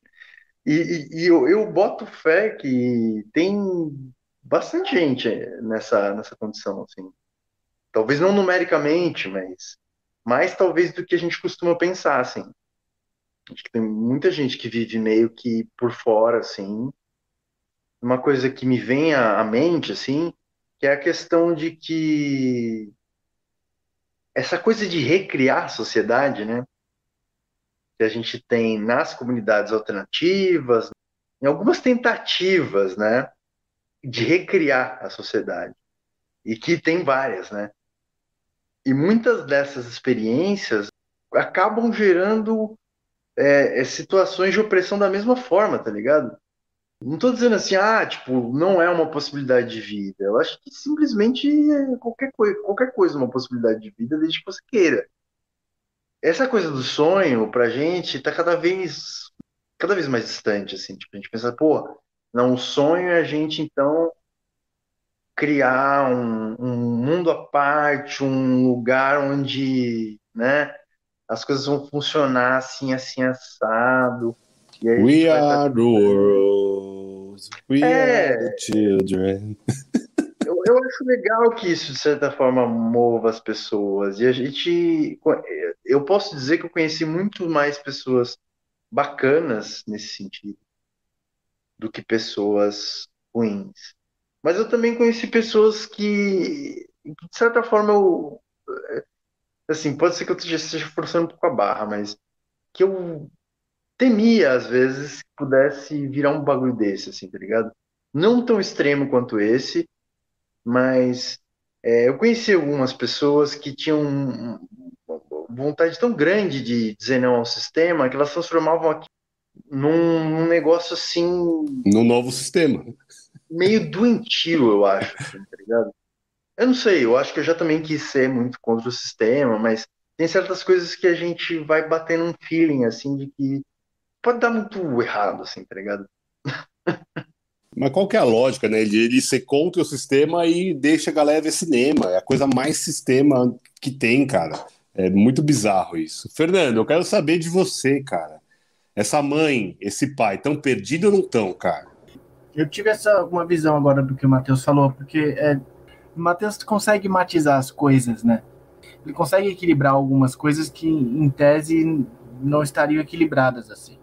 E, e- e eu, eu boto fé que tem bastante gente nessa, nessa condição, assim. Talvez não numericamente, mas mais talvez do que a gente costuma pensar, assim. Acho que tem muita gente que vive meio que por fora, assim. Uma coisa que me vem à, mente, assim, que é a questão de que essa coisa de recriar a sociedade, né? Que a gente tem nas comunidades alternativas, em algumas tentativas, né? de recriar a sociedade. E que tem várias, né? E muitas dessas experiências acabam gerando é, é, situações de opressão da mesma forma, tá ligado? Não tô dizendo assim, ah, tipo, não é uma possibilidade de vida. Eu acho que simplesmente é qualquer coisa, qualquer coisa é uma possibilidade de vida desde que você queira. Essa coisa do sonho, pra gente, tá cada vez, cada vez mais distante, assim. Tipo, a gente pensa, pô, não, o sonho é a gente, então, criar um, um mundo à parte, um lugar onde, né, as coisas vão funcionar assim, assim, assado. E aí We vai are the world. We É. are the children. Eu, eu acho legal que isso, de certa forma, mova as pessoas. E a gente. Eu posso dizer que eu conheci muito mais pessoas bacanas nesse sentido do que pessoas ruins. Mas eu também conheci pessoas que, de certa forma, eu. Assim, pode ser que eu esteja forçando um pouco a barra, mas que eu temia, às vezes, que pudesse virar um bagulho desse, assim, tá ligado? Não tão extremo quanto esse, mas é, eu conheci algumas pessoas que tinham vontade tão grande de dizer não ao sistema que elas transformavam aqui num, num negócio assim No novo sistema. Meio doentio, eu acho, assim, tá ligado? Eu não sei, eu acho que eu já também quis ser muito contra o sistema, mas tem certas coisas que a gente vai batendo um feeling, assim, de que pode dar muito errado, assim, tá ligado? Mas qual que é a lógica, né? Ele, ele ser contra o sistema e deixa a galera ver cinema. É a coisa mais sistema que tem, cara. É muito bizarro isso. Fernando, eu quero saber de você, cara. Essa mãe, esse pai, tão perdido ou não tão, cara? Eu tive essa uma visão agora do que o Matheus falou, porque é, O Matheus consegue matizar as coisas, né? Ele consegue equilibrar algumas coisas que, em tese, não estariam equilibradas assim.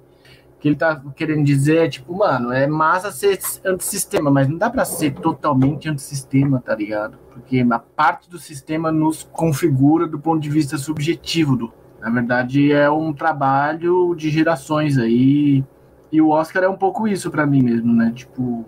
O que ele tá querendo dizer é, tipo, mano, é massa ser antissistema, mas não dá para ser totalmente antissistema, tá ligado? Porque a parte do sistema nos configura do ponto de vista subjetivo. Do, na verdade, é um trabalho de gerações aí. E o Oscar é um pouco isso para mim mesmo, né? Tipo,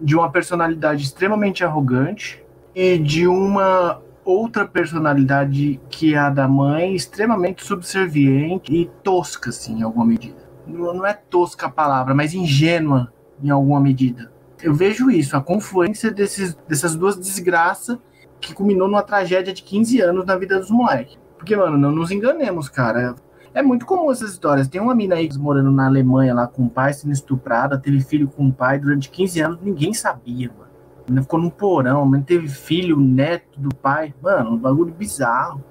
de uma personalidade extremamente arrogante e de uma outra personalidade que é a da mãe, extremamente subserviente e tosca, assim, em alguma medida. Não, é tosca a palavra, mas ingênua em alguma medida. Eu vejo isso, a confluência desses, dessas duas desgraças que culminou numa tragédia de 15 anos na vida dos moleques. Porque, mano, não nos enganemos, cara. É muito comum essas histórias. Tem uma mina aí morando na Alemanha lá com o pai sendo estuprada, teve filho com o pai durante 15 anos, ninguém sabia, mano. Ela ficou num porão, mas teve filho, neto do pai. Mano, um bagulho bizarro.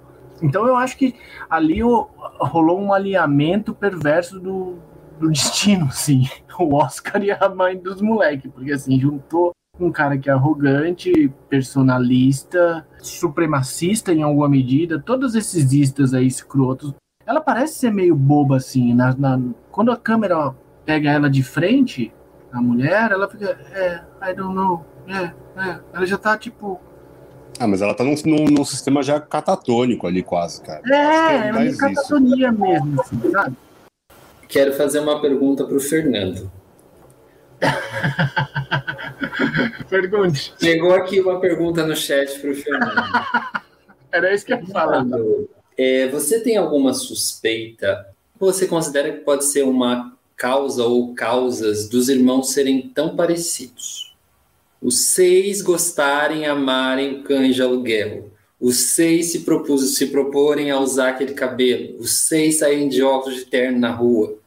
Então eu acho que ali rolou um alinhamento perverso do, do destino, sim. O Oscar e a mãe dos moleques, porque assim, juntou um cara que é arrogante, personalista, supremacista em alguma medida, todos esses istas aí escrotos. Ela parece ser meio boba assim, na, na, quando a câmera pega ela de frente, a mulher, ela fica, é, I don't know, é, é. Ela já tá tipo. Ah, mas ela tá num, num, num sistema já catatônico ali, quase, cara. É, é uma catatonia isso. mesmo, assim, sabe? Quero fazer uma pergunta pro Fernando. Pergunte. Chegou aqui uma pergunta no chat pro Fernando. Era isso que eu ia falar. É, você tem alguma suspeita? Você considera que pode ser uma causa ou causas dos irmãos serem tão parecidos? Os seis gostarem, amarem o cães de aluguel. Os seis se, propus, se proporem a usar aquele cabelo. Os seis saírem de óculos de terno na rua.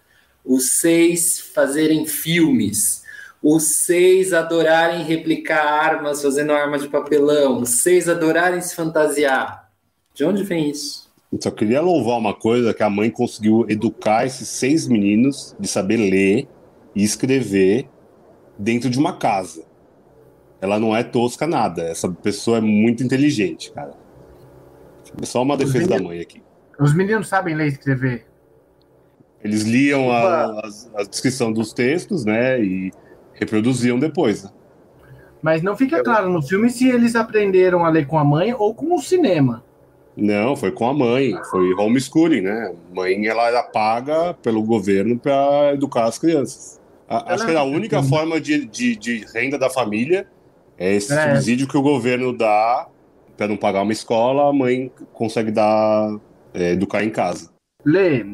Os seis fazerem filmes. Os seis adorarem replicar armas fazendo arma de papelão. Os seis adorarem se fantasiar. De onde vem isso? Eu só queria louvar uma coisa que a mãe conseguiu educar esses seis meninos de saber ler e escrever dentro de uma casa ela não é tosca nada. Essa pessoa é muito inteligente, cara. É só uma defesa meninos, da mãe aqui. Os meninos sabem ler e escrever. Eles liam a, a, a, descrição dos textos, né? E reproduziam depois. Né? Mas não fica claro no filme se eles aprenderam a ler com a mãe ou com o cinema. Não, foi com a mãe, foi homeschooling, né? A mãe ela era paga pelo governo para educar as crianças. A, acho que era a única forma de, de, de renda da família é esse é. subsídio que o governo dá para não pagar uma escola, a mãe consegue dar, é, educar em casa. Lê,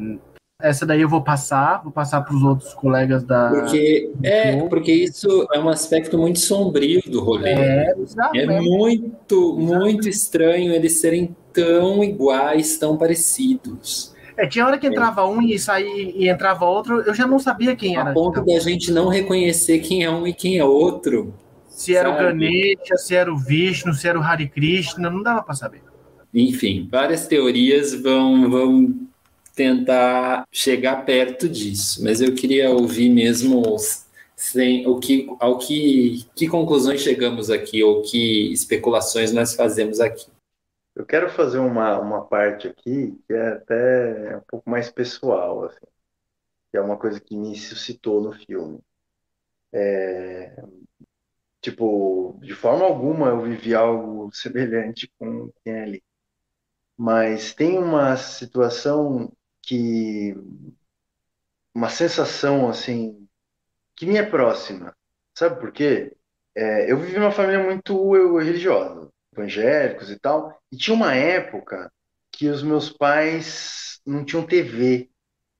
essa daí eu vou passar, vou passar para os outros colegas da. Porque, é, porque isso é um aspecto muito sombrio do rolê. É, é muito, muito estranho eles serem tão iguais, tão parecidos. É, tinha hora que entrava um e saía e entrava outro, eu já não sabia quem era. A ponto da gente não reconhecer quem é um e quem é outro se era Sabe? o Ganesha, se era o Vishnu, se era o Hare Krishna, não dava para saber. Enfim, várias teorias vão, vão tentar chegar perto disso, mas eu queria ouvir mesmo sem, o que, ao que, que conclusões chegamos aqui, ou que especulações nós fazemos aqui. Eu quero fazer uma, uma parte aqui que é até um pouco mais pessoal, assim, que é uma coisa que me suscitou no filme. É, Tipo, de forma alguma eu vivi algo semelhante com quem é ali. Mas tem uma situação que. Uma sensação, assim, que me é próxima. Sabe por quê? É, eu vivi uma família muito religiosa, evangélicos e tal, e tinha uma época que os meus pais não tinham TV.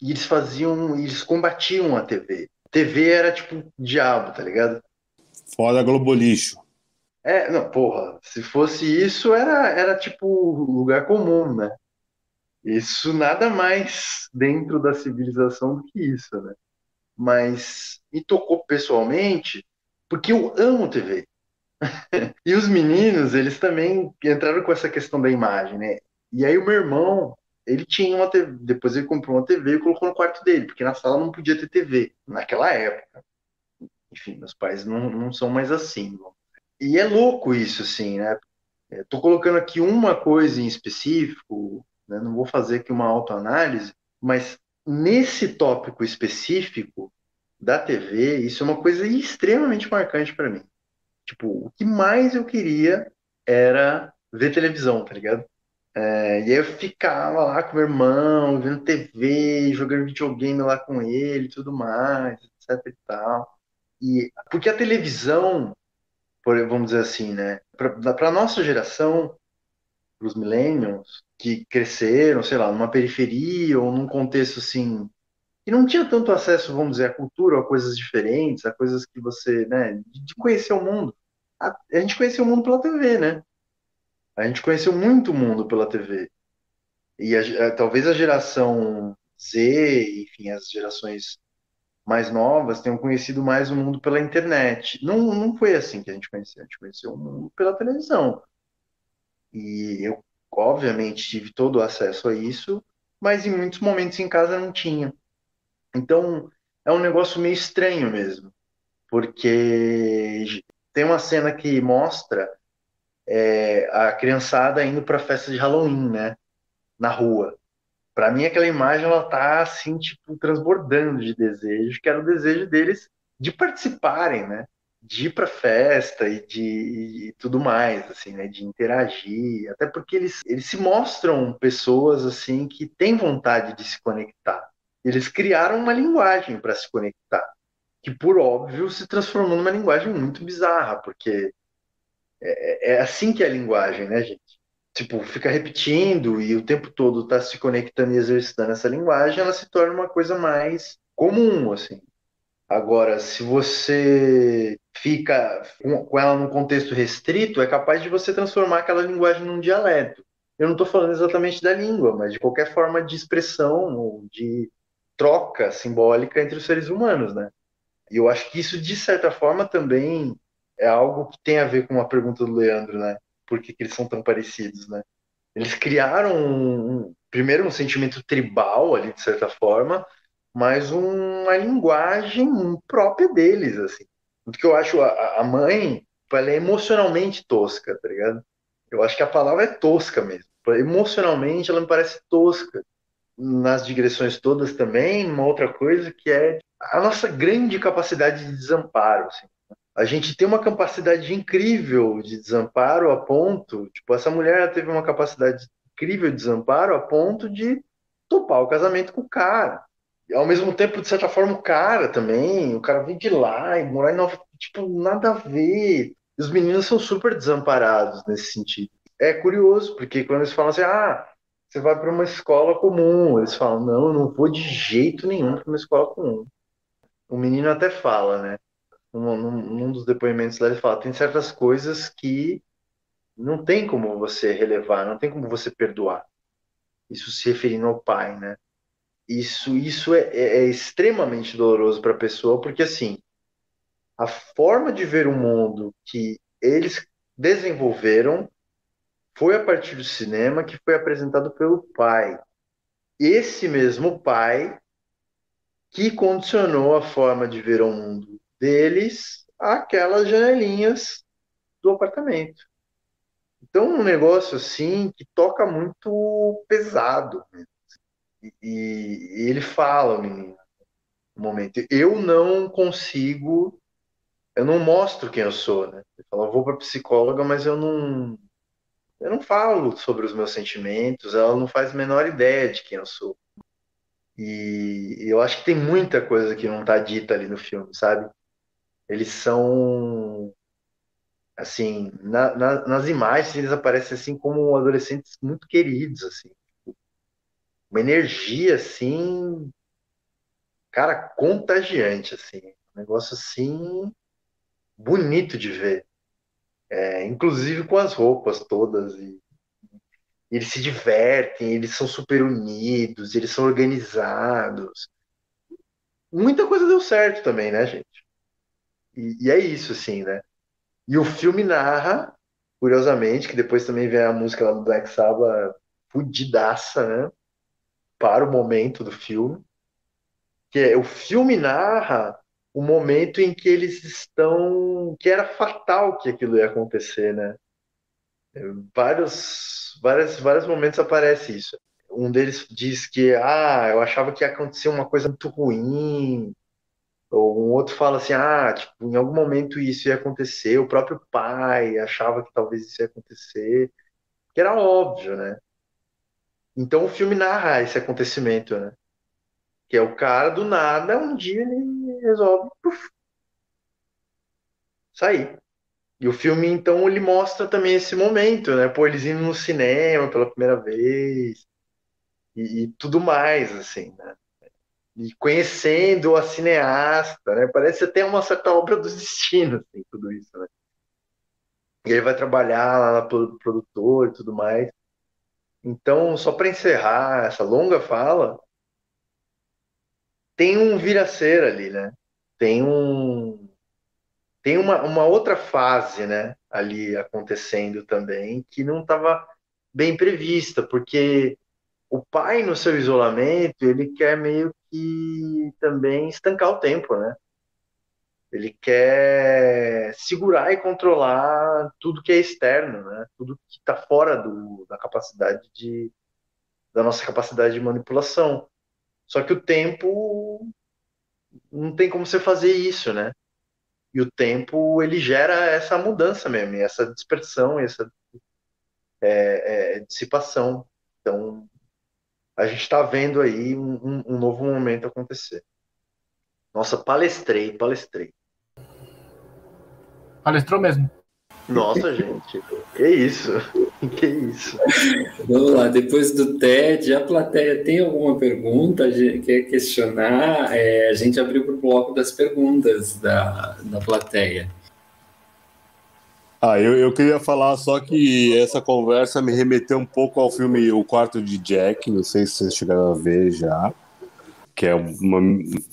E eles faziam, eles combatiam a TV. TV era tipo diabo, tá ligado? Fora Globo Lixo. É, não, porra, se fosse isso, era, era tipo lugar comum, né? Isso nada mais dentro da civilização do que isso, né? Mas me tocou pessoalmente porque eu amo TV. e os meninos, eles também entraram com essa questão da imagem, né? E aí o meu irmão, ele tinha uma TV, depois ele comprou uma TV e colocou no quarto dele, porque na sala não podia ter TV, naquela época enfim, meus pais não, não são mais assim. E é louco isso, assim, né? Estou colocando aqui uma coisa em específico, né? não vou fazer aqui uma autoanálise, mas nesse tópico específico da TV, isso é uma coisa extremamente marcante para mim. Tipo, o que mais eu queria era ver televisão, tá ligado? É, e aí eu ficava lá com meu irmão, vendo TV, jogando videogame lá com ele e tudo mais, etc e tal. E, porque a televisão, vamos dizer assim, né? Para a nossa geração, para os millennials, que cresceram, sei lá, numa periferia ou num contexto assim, que não tinha tanto acesso, vamos dizer, à cultura, a coisas diferentes, a coisas que você, né, de conhecer o mundo. A, a gente conheceu o mundo pela TV, né? A gente conheceu muito o mundo pela TV. E a, a, talvez a geração Z, enfim, as gerações mais novas tenham conhecido mais o mundo pela internet. Não, não foi assim que a gente conheceu, a gente conheceu o mundo pela televisão. E eu, obviamente, tive todo o acesso a isso, mas em muitos momentos em casa não tinha. Então, é um negócio meio estranho mesmo, porque tem uma cena que mostra é, a criançada indo para a festa de Halloween, né? Na rua. Para mim, aquela imagem ela tá assim, tipo, transbordando de desejo, que era o desejo deles de participarem, né? De ir para festa e de e tudo mais, assim, né? De interagir, até porque eles, eles se mostram pessoas assim que têm vontade de se conectar. Eles criaram uma linguagem para se conectar, que por óbvio se transformou numa linguagem muito bizarra, porque é, é assim que é a linguagem, né, gente? Tipo, fica repetindo e o tempo todo tá se conectando e exercitando essa linguagem, ela se torna uma coisa mais comum, assim. Agora, se você fica com ela num contexto restrito, é capaz de você transformar aquela linguagem num dialeto. Eu não estou falando exatamente da língua, mas de qualquer forma de expressão de troca simbólica entre os seres humanos, né? E eu acho que isso, de certa forma, também é algo que tem a ver com a pergunta do Leandro, né? Por que, que eles são tão parecidos, né? Eles criaram, um, primeiro, um sentimento tribal ali, de certa forma, mas uma linguagem própria deles, assim. Porque eu acho a, a mãe, ela é emocionalmente tosca, tá ligado? Eu acho que a palavra é tosca mesmo. Emocionalmente, ela me parece tosca. Nas digressões todas também, uma outra coisa que é a nossa grande capacidade de desamparo, assim a gente tem uma capacidade incrível de desamparo a ponto, tipo, essa mulher teve uma capacidade incrível de desamparo a ponto de topar o casamento com o cara. E ao mesmo tempo, de certa forma, o cara também, o cara vem de lá e morar em Nova, tipo, nada a ver. Os meninos são super desamparados nesse sentido. É curioso, porque quando eles falam assim, ah, você vai para uma escola comum, eles falam, não, eu não vou de jeito nenhum para uma escola comum. O menino até fala, né? num, num dos depoimentos lá, ele fala: tem certas coisas que não tem como você relevar, não tem como você perdoar. Isso se referindo ao pai, né? Isso, isso é, é, é extremamente doloroso para a pessoa, porque assim, a forma de ver o mundo que eles desenvolveram foi a partir do cinema que foi apresentado pelo pai. Esse mesmo pai que condicionou a forma de ver o mundo deles aquelas janelinhas do apartamento. Então, um negócio assim que toca muito pesado. E, e ele fala, menino, no momento, eu não consigo, eu não mostro quem eu sou, né? Ele fala, eu vou para psicóloga, mas eu não, eu não falo sobre os meus sentimentos, ela não faz a menor ideia de quem eu sou. E eu acho que tem muita coisa que não está dita ali no filme, sabe? eles são assim na, na, nas imagens eles aparecem assim como adolescentes muito queridos assim. Uma energia assim cara contagiante assim. Um negócio assim bonito de ver. É, inclusive com as roupas todas e eles se divertem eles são super unidos eles são organizados muita coisa deu certo também né gente e, e, é isso, assim, né? E o filme narra, curiosamente, que depois também vem a música lá do Black Sabbath, fudidaça, né? Para o momento do filme. Que é, o filme narra o momento em que eles estão. que era fatal que aquilo ia acontecer, né? Vários, vários, vários momentos aparece isso. Um deles diz que, ah, eu achava que ia acontecer uma coisa muito ruim. Ou um outro fala assim, ah, tipo, em algum momento isso ia acontecer. O próprio pai achava que talvez isso ia acontecer. Que era óbvio, né? Então o filme narra esse acontecimento, né? Que é o cara do nada, um dia ele resolve puf, sair. E o filme, então, ele mostra também esse momento, né? Pô, eles indo no cinema pela primeira vez e, e tudo mais, assim, né? E conhecendo a cineasta, né? Parece até uma certa obra do destino, assim, tudo isso, né? E ele vai trabalhar lá na produtor e tudo mais. Então, só para encerrar essa longa fala, tem um vira-ser ali, né? Tem um tem uma, uma outra fase, né, ali acontecendo também que não estava bem prevista, porque o pai no seu isolamento ele quer meio que também estancar o tempo, né? Ele quer segurar e controlar tudo que é externo, né? Tudo que está fora do, da capacidade de da nossa capacidade de manipulação. Só que o tempo não tem como você fazer isso, né? E o tempo ele gera essa mudança mesmo, essa dispersão, essa é, é, dissipação. Então a gente está vendo aí um, um novo momento acontecer. Nossa, palestrei, palestrei. Palestrou mesmo. Nossa, gente, que isso? Que isso? Vamos lá, depois do TED, a plateia tem alguma pergunta? Quer questionar? É, a gente abriu para o bloco das perguntas da, da plateia. Ah, eu, eu queria falar só que essa conversa me remeteu um pouco ao filme O Quarto de Jack, não sei se vocês chegaram a ver já, que é uma,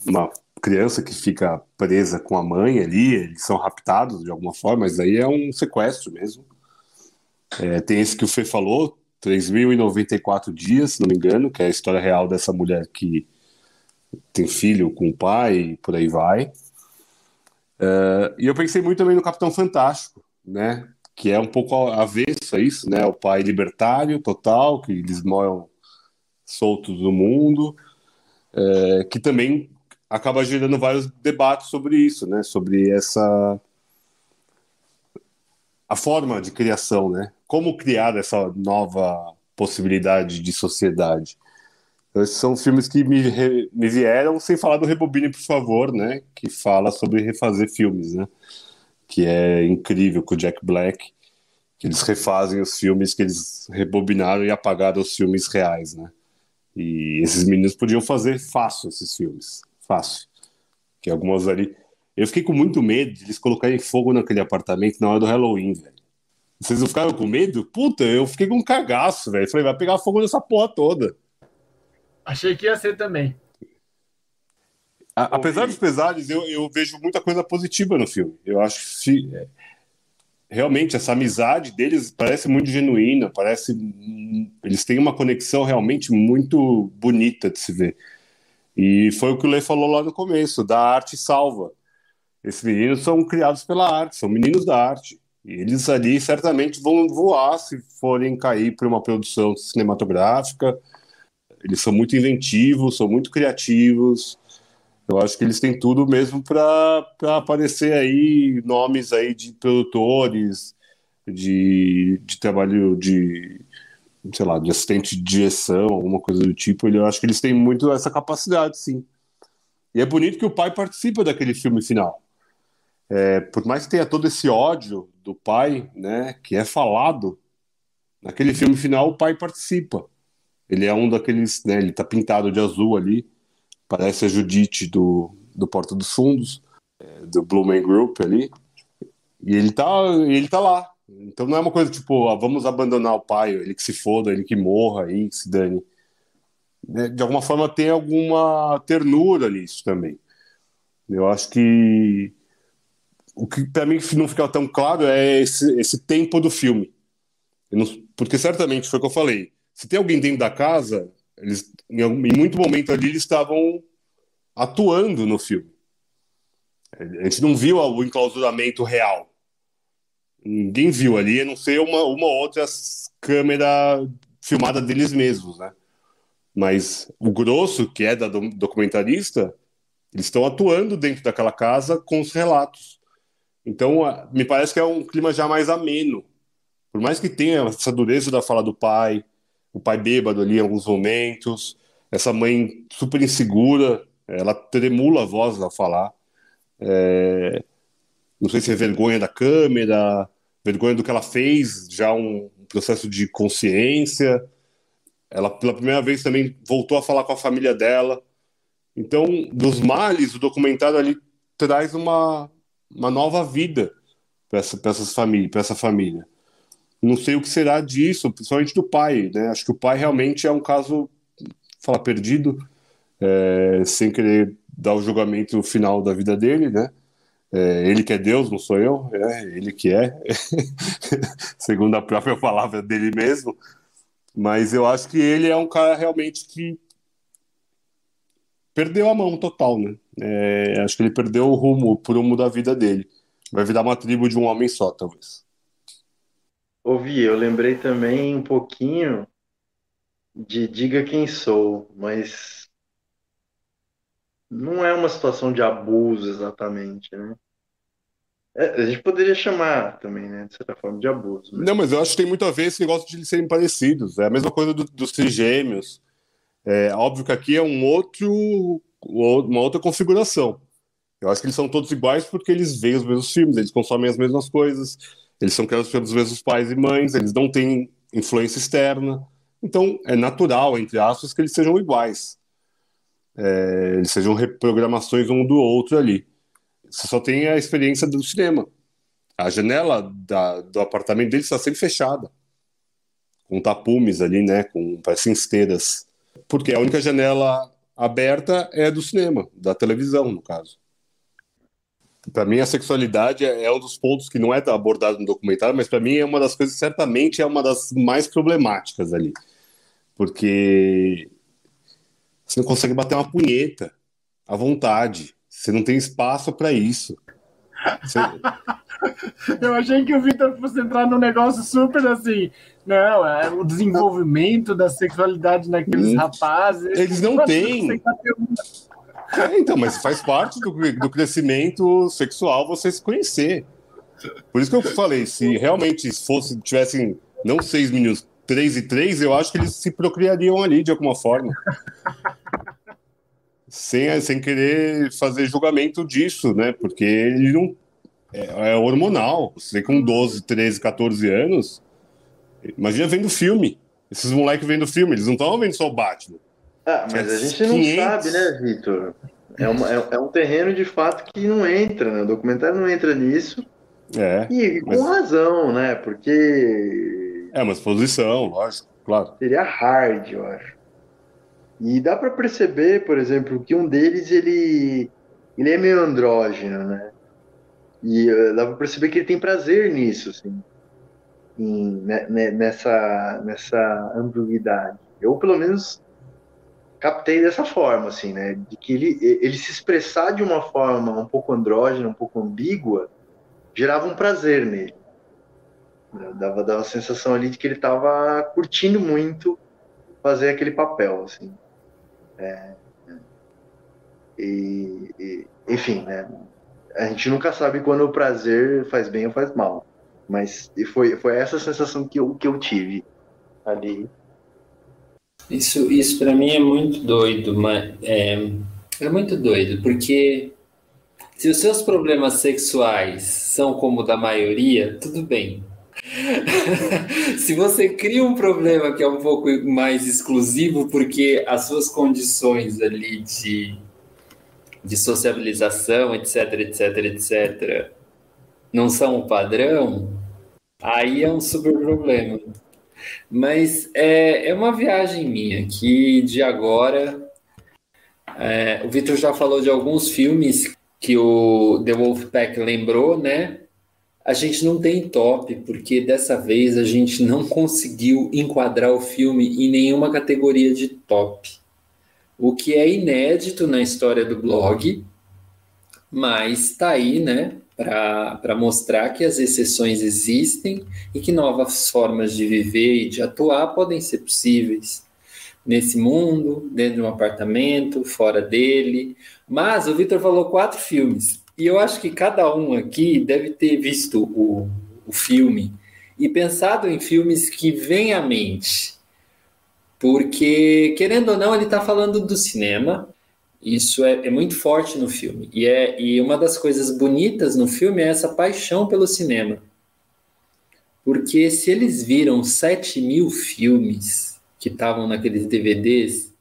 uma criança que fica presa com a mãe ali, eles são raptados de alguma forma, mas aí é um sequestro mesmo. É, tem esse que o Fê falou, 3.094 dias, se não me engano, que é a história real dessa mulher que tem filho com o pai e por aí vai. É, e eu pensei muito também no Capitão Fantástico, né? Que é um pouco avesso a isso, né? O pai libertário total, que eles moram soltos do mundo, é, que também acaba gerando vários debates sobre isso, né? Sobre essa a forma de criação, né? Como criar essa nova possibilidade de sociedade. Então, esses são filmes que me, me vieram sem falar do Rebobine, por favor, né? Que fala sobre refazer filmes, né? Que é incrível com o Jack Black, que eles refazem os filmes que eles rebobinaram e apagaram os filmes reais, né? E esses meninos podiam fazer fácil esses filmes fácil. Que algumas ali. Eu fiquei com muito medo de eles colocarem fogo naquele apartamento na hora do Halloween, velho. Vocês não ficaram com medo? Puta, eu fiquei com um cagaço, velho. Falei, vai pegar fogo nessa porra toda. Achei que ia ser também. A, apesar dos pesares, eu, eu, vejo muita coisa positiva no filme. Eu acho que é, realmente essa amizade deles parece muito genuína, parece eles têm uma conexão realmente muito bonita de se ver. E foi o que o Lê falou lá no começo, da arte salva. Esses meninos são criados pela arte, são meninos da arte. E eles ali certamente vão voar se forem cair para uma produção cinematográfica. Eles são muito inventivos, são muito criativos. Eu acho que eles têm tudo mesmo para aparecer aí nomes aí de produtores, de, de trabalho de sei lá, de assistente de direção, alguma coisa do tipo, eu acho que eles têm muito essa capacidade, sim. E é bonito que o pai participa daquele filme final. É, por mais que tenha todo esse ódio do pai, né, que é falado, naquele filme final o pai participa. Ele é um daqueles, né, ele tá pintado de azul ali, parece a Judite do, do Porta dos Fundos, é, do Blue Man Group ali, e ele tá, ele tá lá, então não é uma coisa tipo, ó, vamos abandonar o pai, ele que se foda, ele que morra aí, que se dane. Né, de alguma forma tem alguma ternura nisso também. Eu acho que o que para mim não fica tão claro é esse, esse tempo do filme. Não, porque certamente foi o que eu falei. Se tem alguém dentro da casa, eles em, em muito momento ali eles estavam atuando no filme. A gente não viu o enclausuramento real Ninguém viu ali, a não ser uma, uma outra câmera filmada deles mesmos, né? Mas o grosso, que é da documentarista, eles estão atuando dentro daquela casa com os relatos. Então, me parece que é um clima já mais ameno. Por mais que tenha essa dureza da fala do pai, o pai bêbado ali em alguns momentos, essa mãe super insegura, ela tremula a voz ao falar. É... Não sei se é vergonha da câmera, vergonha do que ela fez, já um processo de consciência. Ela, pela primeira vez, também voltou a falar com a família dela. Então, dos males, o documentário ali traz uma, uma nova vida para essa, essas famílias, para essa família. Não sei o que será disso, principalmente do pai, né? Acho que o pai realmente é um caso, fala perdido, é, sem querer dar o julgamento final da vida dele, né? É, ele que é Deus, não sou eu, é ele que é, segundo a própria palavra dele mesmo. Mas eu acho que ele é um cara realmente que perdeu a mão total, né? É, acho que ele perdeu o rumo, o prumo da vida dele. Vai virar uma tribo de um homem só, talvez. Ouvi, eu lembrei também um pouquinho de Diga Quem Sou, mas não é uma situação de abuso exatamente, né? É, a gente poderia chamar também, né, de certa forma, de abuso. Mas... Não, mas eu acho que tem muito a ver esse negócio de eles serem parecidos. É a mesma coisa do, dos trigêmeos. É óbvio que aqui é um outro, uma outra configuração. Eu acho que eles são todos iguais porque eles veem os mesmos filmes, eles consomem as mesmas coisas, eles são criados pelos mesmos pais e mães, eles não têm influência externa. Então, é natural, entre aspas, que eles sejam iguais. É, eles sejam reprogramações um do outro ali. Você só tem a experiência do cinema. A janela da, do apartamento dele está sempre fechada. Com tapumes ali, né? Com parecem esteiras porque a única janela aberta é do cinema, da televisão, no caso. Para mim, a sexualidade é, é um dos pontos que não é abordado no documentário, mas para mim é uma das coisas, certamente é uma das mais problemáticas ali. Porque você não consegue bater uma punheta à vontade. Você não tem espaço para isso. Você... Eu achei que o Vitor fosse entrar num negócio super assim. Não, é o desenvolvimento da sexualidade naqueles hum, rapazes. Eles não têm. É, então, mas faz parte do, do crescimento sexual você se conhecer. Por isso que eu falei, se realmente fosse, tivessem não seis meninos, três e três, eu acho que eles se procriariam ali de alguma forma. Sem, sem querer fazer julgamento disso, né? Porque ele não. É, é hormonal. Você com 12, 13, 14 anos. Imagina vendo filme. Esses moleques vendo filme, eles não estão vendo só o Batman. Ah, mas a gente 500... não sabe, né, Vitor? É, uma, é, é, um terreno de fato que não entra, né? O documentário não entra nisso. É. E com mas... razão, né? Porque. É uma exposição, lógico, claro. Seria hard, eu acho. E dá para perceber, por exemplo, que um deles ele, ele é meio andrógeno, né? E uh, dá para perceber que ele tem prazer nisso, assim, em, né, né, nessa, nessa ambiguidade. Eu, pelo menos, captei dessa forma, assim, né? De que ele, ele se expressar de uma forma um pouco andrógena, um pouco ambígua, gerava um prazer nele. Dava, dava a sensação ali de que ele estava curtindo muito fazer aquele papel, assim. É, e, e, enfim, né? A gente nunca sabe quando o prazer faz bem ou faz mal. Mas foi, foi essa sensação que eu, que eu tive ali. Isso, isso para mim é muito doido, mas é, é muito doido, porque se os seus problemas sexuais são como o da maioria, tudo bem. Se você cria um problema que é um pouco mais exclusivo, porque as suas condições ali de, de sociabilização, etc, etc, etc, não são o padrão, aí é um super problema. Mas é, é uma viagem minha que de agora. É, o Vitor já falou de alguns filmes que o The Wolfpack lembrou, né? A gente não tem top, porque dessa vez a gente não conseguiu enquadrar o filme em nenhuma categoria de top. O que é inédito na história do blog, mas tá aí, né? para mostrar que as exceções existem e que novas formas de viver e de atuar podem ser possíveis nesse mundo, dentro de um apartamento, fora dele. Mas o Vitor falou quatro filmes. E eu acho que cada um aqui deve ter visto o, o filme e pensado em filmes que vêm à mente. Porque, querendo ou não, ele está falando do cinema. Isso é, é, muito forte no filme. E, é, e uma das coisas bonitas no filme é essa paixão pelo cinema. Porque se eles viram 7 mil filmes que estavam naqueles DVDs,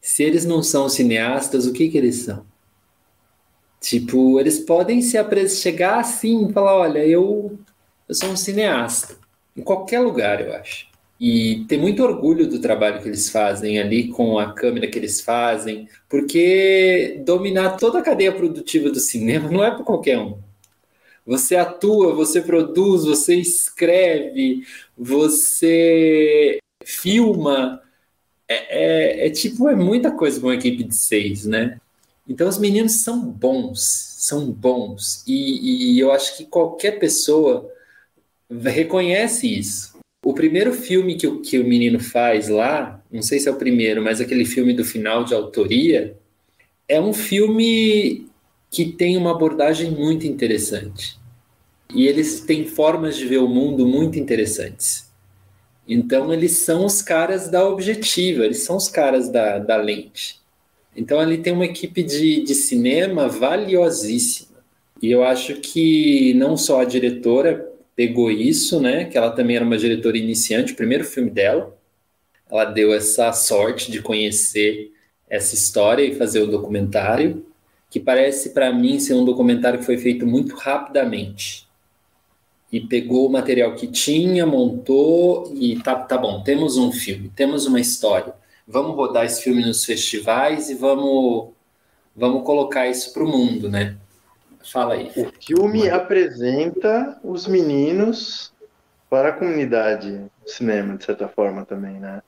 se eles não são cineastas, o que que eles são? Tipo, eles podem se chegar assim e falar, olha, eu, eu sou um cineasta. Em qualquer lugar, eu acho. E ter muito orgulho do trabalho que eles fazem ali, com a câmera que eles fazem, porque dominar toda a cadeia produtiva do cinema não é para qualquer um. Você atua, você produz, você escreve, você filma. É, é, é, tipo, é muita coisa com uma equipe de seis, né? Então os meninos são bons, são bons. E, e eu acho que qualquer pessoa reconhece isso. O primeiro filme que o, que o menino faz lá, não sei se é o primeiro, mas aquele filme do final de autoria, é um filme que tem uma abordagem muito interessante. E eles têm formas de ver o mundo muito interessantes. Então, eles são os caras da objetiva, eles são os caras da, da lente. Então, ali tem uma equipe de, de cinema valiosíssima. E eu acho que não só a diretora pegou isso, né? Que ela também era uma diretora iniciante, o primeiro filme dela. Ela deu essa sorte de conhecer essa história e fazer o documentário, que parece para mim ser um documentário que foi feito muito rapidamente e pegou o material que tinha, montou e tá, tá bom, temos um filme, temos uma história. Vamos rodar esse filme nos festivais e vamos vamos colocar isso para o mundo, né? Fala aí. O filme apresenta os meninos para a comunidade cinema, de certa forma também, né?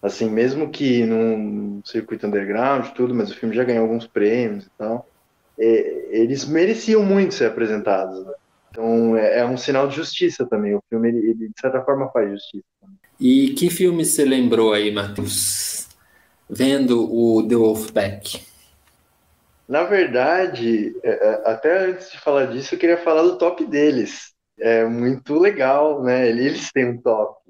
Assim, mesmo que num circuito underground, tudo, mas o filme já ganhou alguns prêmios e tal, é, eles mereciam muito ser apresentados, né? Então é, é, um sinal de justiça também. O filme, ele, ele de certa forma, faz justiça. E que filme você lembrou aí, Matheus? Vendo o The Wolfpack. Na verdade, é, é, até antes de falar disso, eu queria falar do top deles. É muito legal, né? Eles têm um top.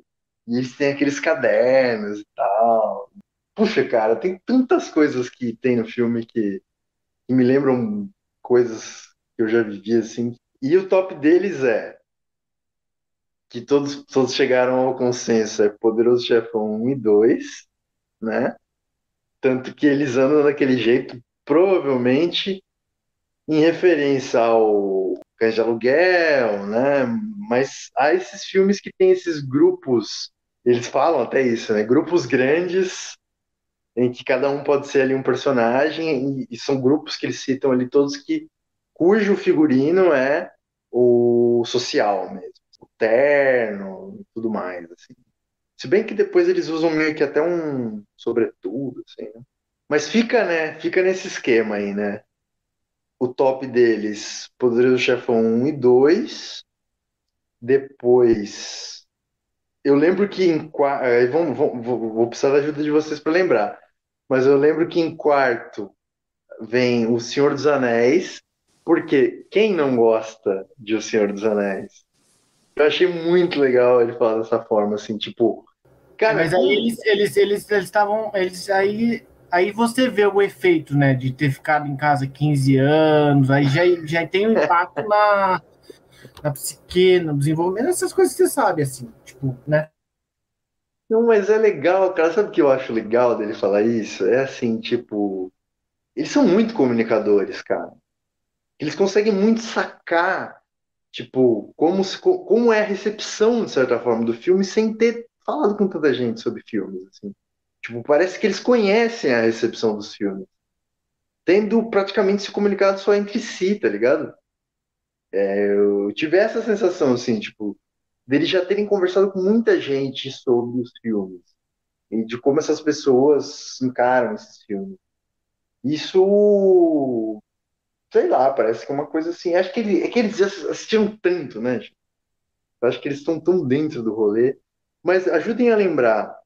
E eles têm aqueles cadernos e tal. Puxa, cara, tem tantas coisas que tem no filme que, que me lembram coisas que eu já vivi, assim, e o top deles é que todos, todos chegaram ao consenso, é Poderoso Chefão 1 e 2, né? Tanto que eles andam daquele jeito, provavelmente em referência ao Cães de Aluguel, né? Mas há esses filmes que tem esses grupos, eles falam até isso, né? Grupos grandes em que cada um pode ser ali um personagem e, e são grupos que eles citam ali todos que cujo figurino é o social mesmo, terno e tudo mais, assim. Se bem que depois eles usam meio que até um sobretudo, assim, né? Mas fica, né? Fica nesse esquema aí, né? O top deles, Poderoso Chefão 1 e 2. Depois. Eu lembro que em quarto. Vamos, vamos, vou precisar da ajuda de vocês para lembrar. Mas eu lembro que em quarto vem O Senhor dos Anéis, porque quem não gosta de O Senhor dos Anéis? Eu achei muito legal ele falar dessa forma, assim, tipo. Cara, mas aí eles eles eles estavam eles, aí aí você vê o efeito, né, de ter ficado em casa 15 anos, aí já, já tem um impacto na, na psique, no desenvolvimento, essas coisas que você sabe, assim, tipo, né? Não, mas é legal, cara. Sabe o que eu acho legal dele falar isso? É assim, tipo, eles são muito comunicadores, cara eles conseguem muito sacar, tipo, como, como é a recepção, de certa forma, do filme sem ter falado com tanta gente sobre filmes, assim. Tipo, parece que eles conhecem a recepção dos filmes, tendo praticamente se comunicado só entre si, tá ligado? É, eu tive essa sensação, assim, tipo, deles já terem conversado com muita gente sobre os filmes e de como essas pessoas encaram esses filmes. Isso sei lá, parece que é uma coisa assim. Acho que, ele, é que eles assistiram tanto, né? Acho que eles estão tão dentro do rolê. Mas ajudem a lembrar.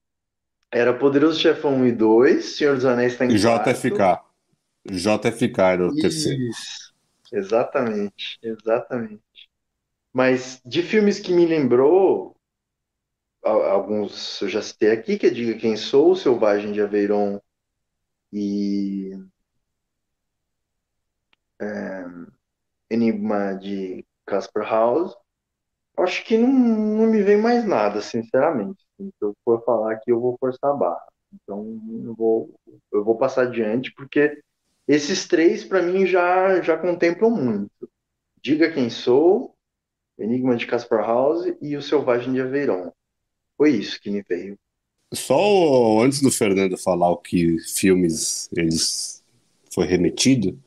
Era Poderoso Chefão 1 e 2, Senhor dos Anéis está em JFK. Quarto. JFK era o Isso. terceiro. Exatamente, exatamente. Mas de filmes que me lembrou, alguns eu já citei aqui, que é Diga Quem Sou, Selvagem de Aveyron e é, Enigma de Casper House. Acho que não, não me vem mais nada, sinceramente. Se eu for falar aqui, eu vou forçar a barra. Então, eu vou, eu vou passar adiante, porque esses três, para mim, já, já contemplam muito. Diga Quem Sou, Enigma de Casper House e O Selvagem de Aveyron. Foi isso que me veio. Só antes do Fernando falar o que filmes eles foi remetido,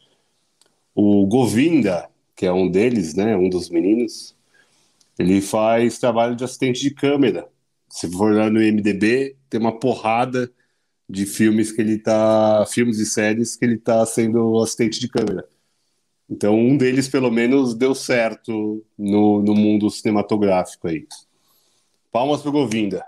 o Govinda, que é um deles, né, um dos meninos, ele faz trabalho de assistente de câmera. Se for lá no MDB, tem uma porrada de filmes que ele tá, filmes e séries que ele tá sendo assistente de câmera. Então, um deles, pelo menos, deu certo no, no mundo cinematográfico aí. Palmas pro Govinda.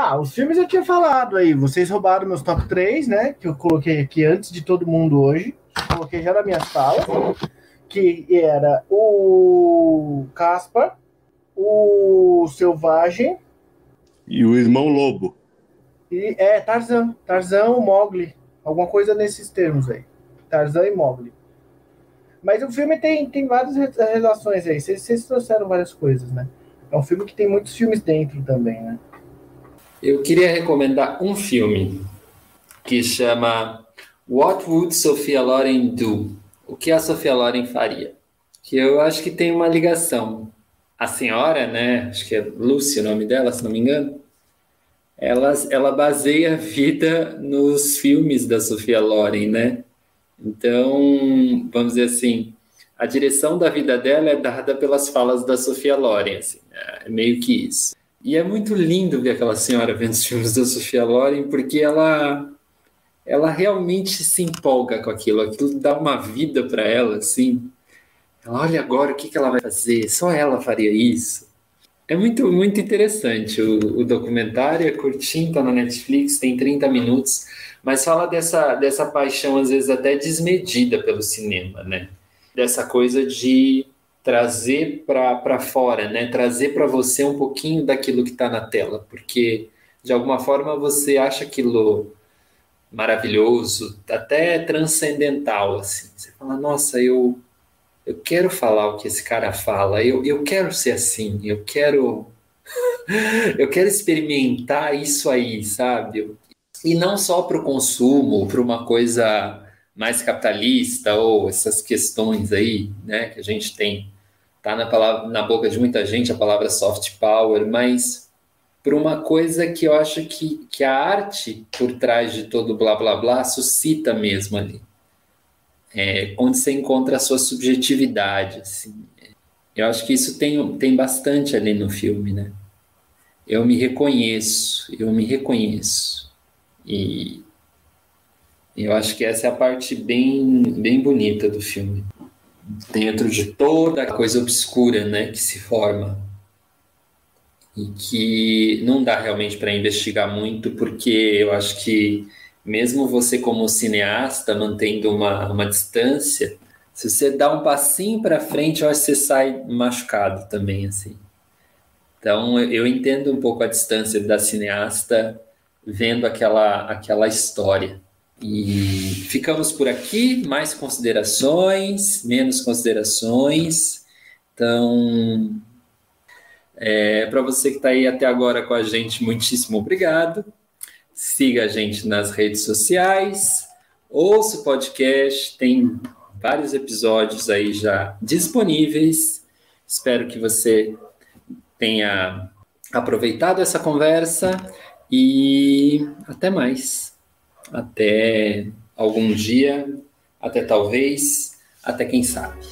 Ah, os filmes eu tinha falado aí. Vocês roubaram meus top 3, né? Que eu coloquei aqui antes de todo mundo hoje. Coloquei já na minha sala. Que era o Caspar, o Selvagem. E o Irmão Lobo. E é Tarzan. Tarzan, o Mogli. Alguma coisa nesses termos aí. Tarzan e Mogli. Mas o filme tem, tem várias relações aí. Vocês, vocês trouxeram várias coisas, né? É um filme que tem muitos filmes dentro também, né? Eu queria recomendar um filme que chama What Would Sophia Loren Do? O que a Sophia Loren faria? Que eu acho que tem uma ligação. A senhora, né? Acho que é Lucy o nome dela, se não me engano. Ela, ela baseia a vida nos filmes da Sophia Loren, né? Então, vamos dizer assim, a direção da vida dela é dada pelas falas da Sofia Loren, assim, é meio que isso. E é muito lindo ver aquela senhora vendo os filmes da Sofia Loren, porque ela ela realmente se empolga com aquilo, aquilo dá uma vida para ela, assim. Ela olha agora o que, que ela vai fazer, só ela faria isso. É muito, muito interessante o, o documentário, é curtinho, tá na Netflix, tem 30 minutos mas fala dessa, dessa paixão, às vezes até desmedida pelo cinema, né? Dessa coisa de trazer para fora, né? Trazer para você um pouquinho daquilo que está na tela, porque de alguma forma você acha aquilo maravilhoso, até transcendental, assim. Você fala, nossa, eu eu quero falar o que esse cara fala, eu, eu quero ser assim, eu quero eu quero experimentar isso aí, sabe? e não só para o consumo, para uma coisa mais capitalista ou essas questões aí, né, que a gente tem tá na palavra na boca de muita gente a palavra soft power, mas para uma coisa que eu acho que, que a arte por trás de todo blá blá blá suscita mesmo ali, é, onde você encontra a sua subjetividade, assim. Eu acho que isso tem, tem bastante ali no filme, né? Eu me reconheço, eu me reconheço. Eu acho que essa é a parte bem, bem bonita do filme. Dentro de toda a coisa obscura né, que se forma. E que não dá realmente para investigar muito, porque eu acho que, mesmo você, como cineasta, mantendo uma, uma distância, se você dá um passinho para frente, eu acho que você sai machucado também. assim. Então, eu entendo um pouco a distância da cineasta vendo aquela, aquela história. E ficamos por aqui. Mais considerações, menos considerações. Então, é, para você que está aí até agora com a gente, muitíssimo obrigado. Siga a gente nas redes sociais, ouça o podcast, tem vários episódios aí já disponíveis. Espero que você tenha aproveitado essa conversa e até mais. Até algum dia, até talvez, até quem sabe.